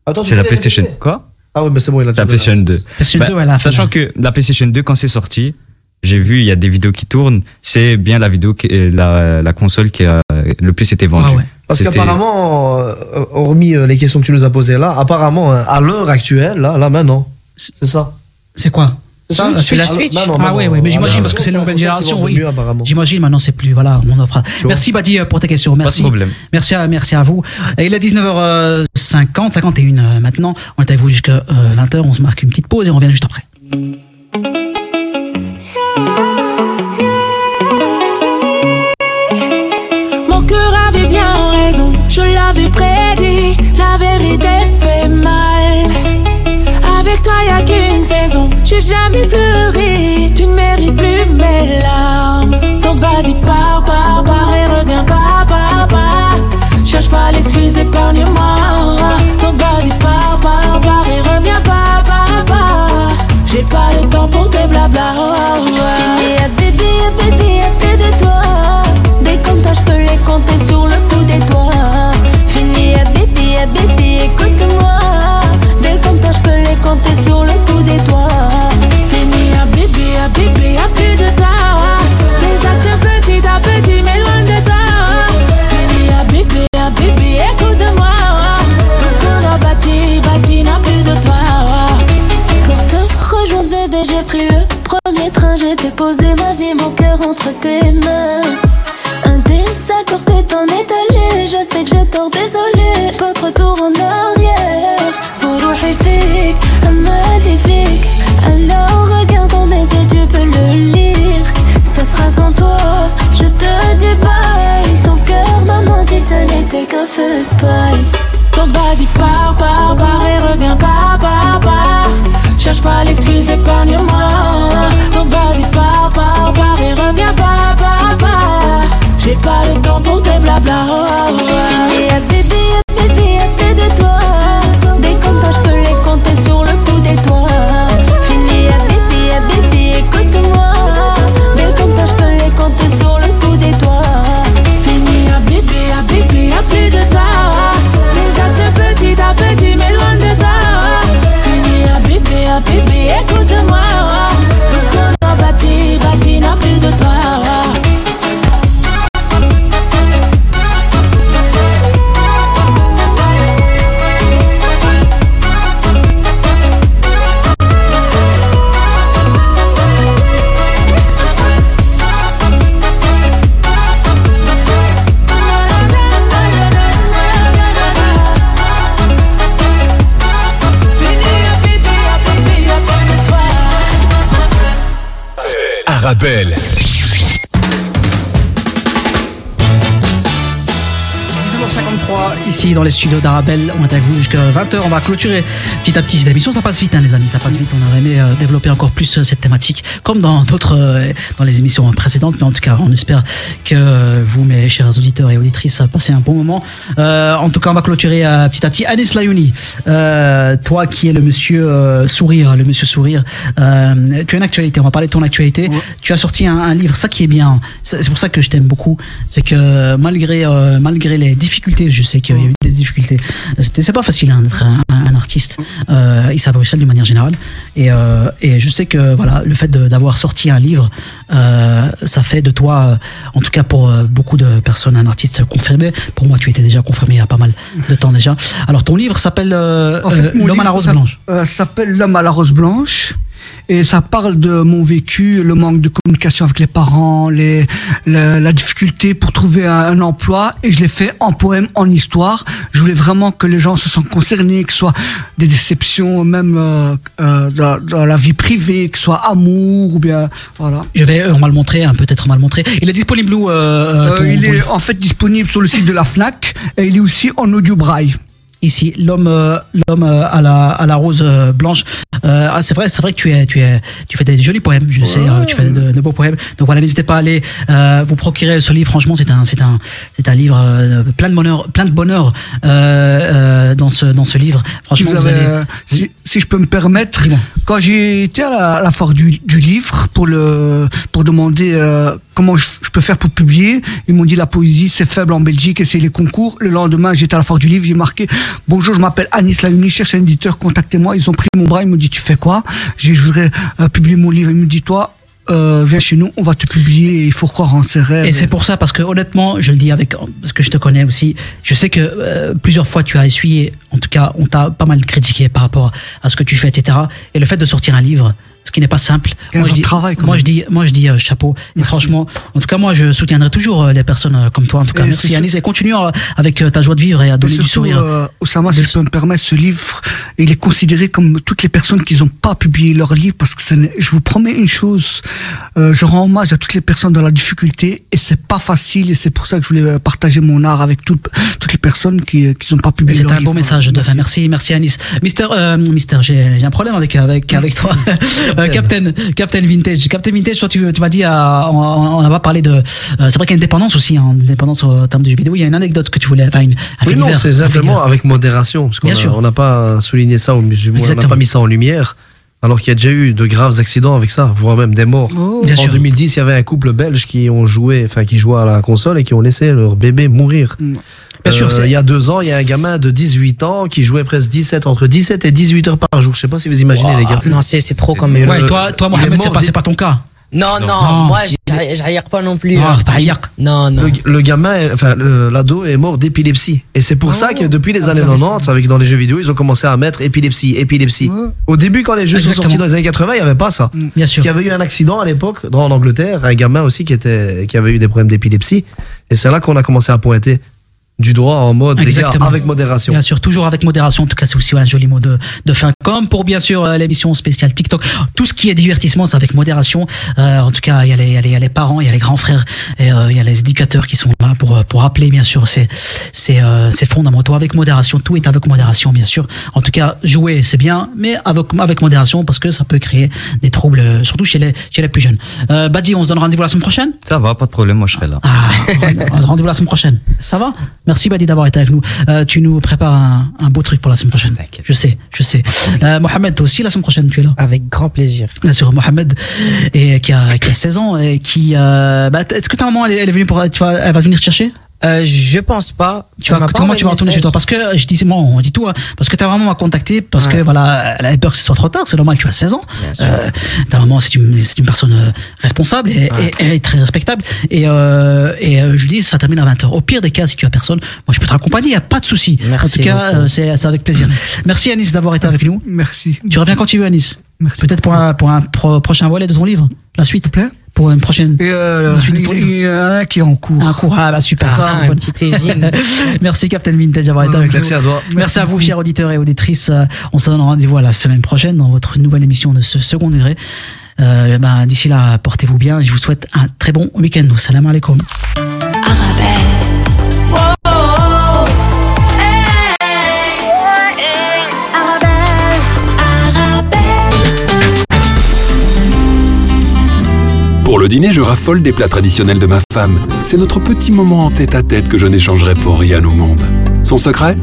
Attends, tu C'est la PlayStation. Quoi? Ah ouais, mais c'est bon, il a La PlayStation 2. PlayStation Bah, 2, ouais, la Sachant que la PlayStation 2, quand c'est sorti, j'ai vu, il y a des vidéos qui tournent, c'est bien la vidéo, qui, la, la console qui a le plus été vendue. Ah ouais. Parce qu'apparemment, euh, hormis euh, les questions que tu nous as posées là, apparemment, euh, à l'heure actuelle, là, là maintenant, c'est ça. C'est quoi? Ça, Switch. c'est la Ah, Switch. non, non, ah non, ouais, non, ouais, mais j'imagine parce que c'est la nouvelle la génération, oui. J'imagine maintenant c'est plus voilà, on offre. Merci Badi pour tes questions, merci. problème. Merci à merci à vous. Et il est 19h50, 51 euh, maintenant. On est avec vous jusqu'à 20h, on se marque une petite pause et on revient juste après. J'ai jamais fleuri. Tu ne mérites plus mes larmes. Donc vas-y, pars, pars, pars et reviens pas, pars, pars. Cherche pas l'excuse, épargne-moi. Donc vas-y, pars, pars, pars et reviens pas, pars, pars. J'ai pas le temps pour tes blabla. Fini à bébé, J'ai déposé ma vie, mon cœur entre tes mains. Un désaccord t'est en étalé. Je sais que j'ai tort, désolé. Pas de retour en arrière. وروحي فيك magnifique. Alors regarde dans mes yeux, tu peux le lire. Ça sera sans toi, je te dis bye. Ton cœur m'a menti, ce n'était qu'un feu de paille. Donc vas-y, pars, pars, pars et reviens pas, pars, pars. Cherche pas l'excuse, épargne-moi. Les studios d'Arabelle. On est avec vous jusqu'à 20h. On va clôturer petit à petit cette émission. Ça passe vite, hein, les amis. Ça passe vite. On aurait aimé euh, développer encore plus euh, cette thématique, comme dans d'autres, euh, dans les émissions précédentes. Mais en tout cas, on espère que vous, mes chers auditeurs et auditrices, passez un bon moment. En tout cas, on va clôturer petit à petit. Anis Layouni, toi qui es le monsieur sourire, le monsieur sourire, tu as une actualité. On va parler de ton actualité. Tu as sorti un, un livre. Ça qui est bien. C'est pour ça que je t'aime beaucoup. C'est que malgré malgré les difficultés, je sais qu'il y a eu des difficultés. C'était c'est pas facile hein, d'être un, un artiste euh, ici à Bruxelles d'une manière générale. Et, euh, et je sais que voilà le fait d'avoir sorti un livre, euh, ça fait de toi, euh, en tout cas pour beaucoup de personnes, un artiste confirmé. Pour moi, tu étais déjà confirmé il y a pas mal de temps déjà. Alors ton livre s'appelle En fait, mon L'homme à la rose blanche. s'appelle L'homme à la rose blanche. Et ça parle de mon vécu, le manque de communication avec les parents, les, la, la difficulté pour trouver un, un emploi. Et je l'ai fait en poème, en histoire. Je voulais vraiment que les gens se sentent concernés, que ce soit des déceptions, même euh, euh, dans, dans la vie privée, que ce soit amour ou bien voilà. Je vais, euh, on va le montrer, hein, peut-être on va le montrer. Il est disponible où euh, euh, Euh, ton- il est en fait disponible sur le site de la Fnac et il est aussi en audio braille. Ici, l'homme, euh, l'homme euh, à la à la rose euh, blanche. Euh, ah, c'est vrai, c'est vrai que tu es, tu es, tu fais des jolis poèmes. Je sais, euh, tu fais de, de beaux poèmes. Donc voilà, n'hésitez pas à aller euh, vous procurer ce livre. Franchement, c'est un, c'est un, c'est un livre euh, plein de bonheur, plein de bonheur dans ce dans ce livre. Franchement, vous vous avez, allez. si, si je peux me permettre, quand j'ai été à la, à la foire du, du livre pour le pour demander comment je, je peux faire pour publier, ils m'ont dit la poésie c'est faible en Belgique et c'est les concours. Le lendemain, j'étais à la foire du livre, j'ai marqué bonjour, je m'appelle Anis Laouni, je cherche un éditeur, contactez-moi. Ils ont pris mon bras, ils m'ont dit tu fais quoi? Je voudrais euh, publier mon livre. Ils me dit toi euh, viens chez nous, on va te publier. Il faut croire en ses rêves. Et c'est pour ça, parce que honnêtement, je le dis avec, parce que je te connais aussi, je sais que euh, plusieurs fois tu as essuyé, en tout cas, on t'a pas mal critiqué par rapport à ce que tu fais, etc. Et le fait de sortir un livre, ce qui n'est pas simple. Moi je, dis, travail, moi je dis, moi je dis euh, chapeau. Et franchement, en tout cas, moi je soutiendrai toujours euh, les personnes euh, comme toi. En tout cas, Et merci c'est Anis et continue avec ta joie de vivre et à Et donner du surtout, sourire. euh, Oussama, si je peux me permettre, ce livre, il est considéré comme toutes les personnes qui n'ont pas publié leur livre, parce que je vous promets une chose, euh, je rends hommage à toutes les personnes dans la difficulté, et c'est pas facile, et c'est pour ça que je voulais partager mon art avec tout- toutes les personnes qui qui n'ont pas publié C'est leur un livre. beau message de fin. Merci, merci Anis. Mister, euh, Mister, j'ai j'ai un problème avec avec avec toi. Euh, Captain, Captain Vintage, Captain Vintage. Toi, tu, tu m'as dit, euh, on, on n'a pas parlé de. euh, c'est vrai qu'il y a une dépendance aussi, hein, une dépendance en termes de jeux vidéo. Il y a une anecdote que tu voulais, enfin une. Un fait Oui, non, divers, c'est simplement avec modération, parce qu'on Bien a- sûr. on n'a pas souligné ça au musulman, on n'a Exactement. pas mis ça en lumière, alors qu'il y a déjà eu de graves accidents avec ça, voire même des morts. Bien en sûr. 2010, il y avait un couple belge qui ont joué, enfin qui jouait à la console et qui ont laissé leur bébé mourir. Bien sûr, Euh, il y a deux ans, il y a un gamin de 18 ans qui jouait presque 17, entre 17 et 18 heures par jour. Je sais pas si vous imaginez, les gars. Non, c'est c'est trop quand même. Ouais, toi, toi, Mohamed, c'est pas, pas ton cas. Non, non, Non. moi, j'arrière j'arrière pas non plus. Non, pas hier. Non, non. Le, le gamin, enfin l'ado est mort d'épilepsie. Et c'est pour ça que depuis les années 90, avec dans les jeux vidéo, ils ont commencé à mettre épilepsie, épilepsie. Au début, quand les jeux sont sortis dans les années 80, il n'y avait pas ça. Bien Parce sûr. qu'il y avait eu un accident à l'époque dans- en Angleterre, un gamin aussi qui était qui avait eu des problèmes d'épilepsie. Et c'est là qu'on a commencé à pointer du doigt en mode les gars, Exactement. avec modération. Bien sûr, toujours avec modération. En tout cas, c'est aussi un joli mot de, de fin. Comme pour bien sûr euh, l'émission spéciale TikTok. Tout ce qui est divertissement, c'est avec modération. Euh, en tout cas, il y, a les, il y a les- il y a les parents, il y a les grands frères, et euh, il y a les éducateurs qui sont là pour euh, pour rappeler bien sûr ces ces euh, ces fondamentaux avec modération. Tout est avec modération, bien sûr. En tout cas, jouer c'est bien, mais avec avec modération parce que ça peut créer des troubles, surtout chez les chez les plus jeunes. Euh, Badi, on se donne rendez-vous la semaine prochaine? Ça va, pas de problème, moi je serai là. Ah, rendez-vous la semaine prochaine. Ça va? Merci Badi d'avoir été avec nous. Euh, tu nous prépares un, un beau truc pour la semaine prochaine. Je sais, je sais. Euh, Mohamed, toi aussi la semaine prochaine, tu es là Avec grand plaisir. Bien sûr, Mohamed, et qui a, qui a 16 ans et qui. Euh, bah, est-ce que ta maman elle, est- elle est venue pour, tu vas, elle va venir te chercher? Euh, je pense pas. tu vas, comment tu vas retourner chez toi Parce que je disais, moi, on dit tout, hein, parce que ta maman m'a contacté, parce que voilà, elle avait peur que ce soit trop tard, c'est normal, tu as 16 ans. Euh, ta maman, c'est une, c'est une personne euh, responsable et, et- et très respectable. Et, euh, et euh, je lui dis, ça termine à 20h. Au pire des cas, si tu as personne, moi je peux te raccompagner, il n'y a pas de souci. En tout cas, euh, c'est c'est avec plaisir. Merci Anis d'avoir été avec nous. Merci. Tu reviens quand tu veux, Anis. Merci. Peut-être pour un, pour un pro- prochain volet de ton livre, la suite. plaît Pour une prochaine. Et euh, il y en a un qui est en cours. Un cours, ah bah super. Ah, ça, c'est un bon. petit teasing. Merci Captain Vintage d'avoir été avec Merci nous. à toi. Merci à vous, chers auditeurs et auditrices. Euh, On se donne rendez-vous à la semaine prochaine dans votre nouvelle émission de ce second degré. Euh, ben, D'ici là, portez-vous bien. Je vous souhaite un très bon week-end. Salam alaikum. Pour dîner, je raffole des plats traditionnels de ma femme. C'est notre petit moment en tête à tête que je n'échangerai pour rien au monde. Son secret?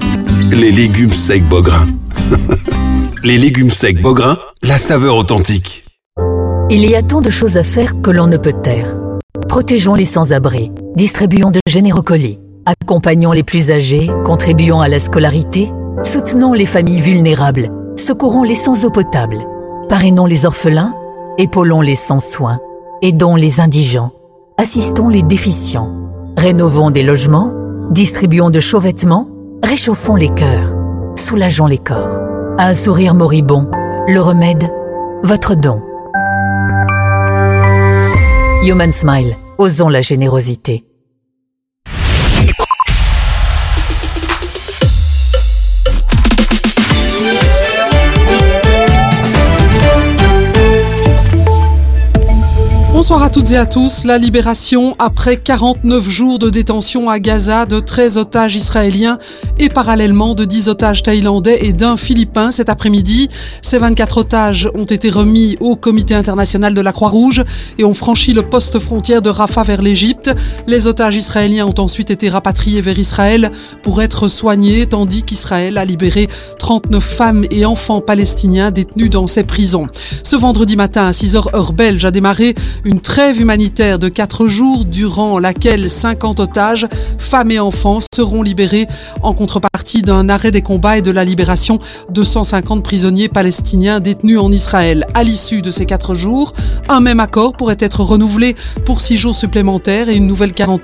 Les légumes secs Beaugrain. Les légumes secs Beaugrain, la saveur authentique. Il y a tant de choses à faire que l'on ne peut taire. Protégeons les sans-abri, distribuons de généreux colis, accompagnons les plus âgés, contribuons à la scolarité, soutenons les familles vulnérables, secourons les sans eau potable, parrainons les orphelins, épaulons les sans soins, aidons les indigents, assistons les déficients, rénovons des logements, distribuons de chauds vêtements, réchauffons les cœurs, soulageons les corps. Un sourire moribond, le remède votre don. Human Smile, osons la générosité. Bonsoir à toutes et à tous. La libération après 49 jours de détention à Gaza de 13 otages israéliens et parallèlement de 10 otages thaïlandais et d'un philippin cet après-midi. Ces 24 otages ont été remis au comité international de la Croix-Rouge et ont franchi le poste frontière de Rafah vers l'Égypte. Les otages israéliens ont ensuite été rapatriés vers Israël pour être soignés tandis qu'Israël a libéré 39 femmes et enfants palestiniens détenus dans ses prisons. Ce vendredi matin à 6h heure belge a démarré une trêve humanitaire de 4 jours durant laquelle 50 otages, femmes et enfants seront libérés en contrepartie d'un arrêt des combats et de la libération de 150 prisonniers palestiniens détenus en Israël. À l'issue de ces 4 jours, un même accord pourrait être renouvelé pour 6 jours supplémentaires et une nouvelle quarantaine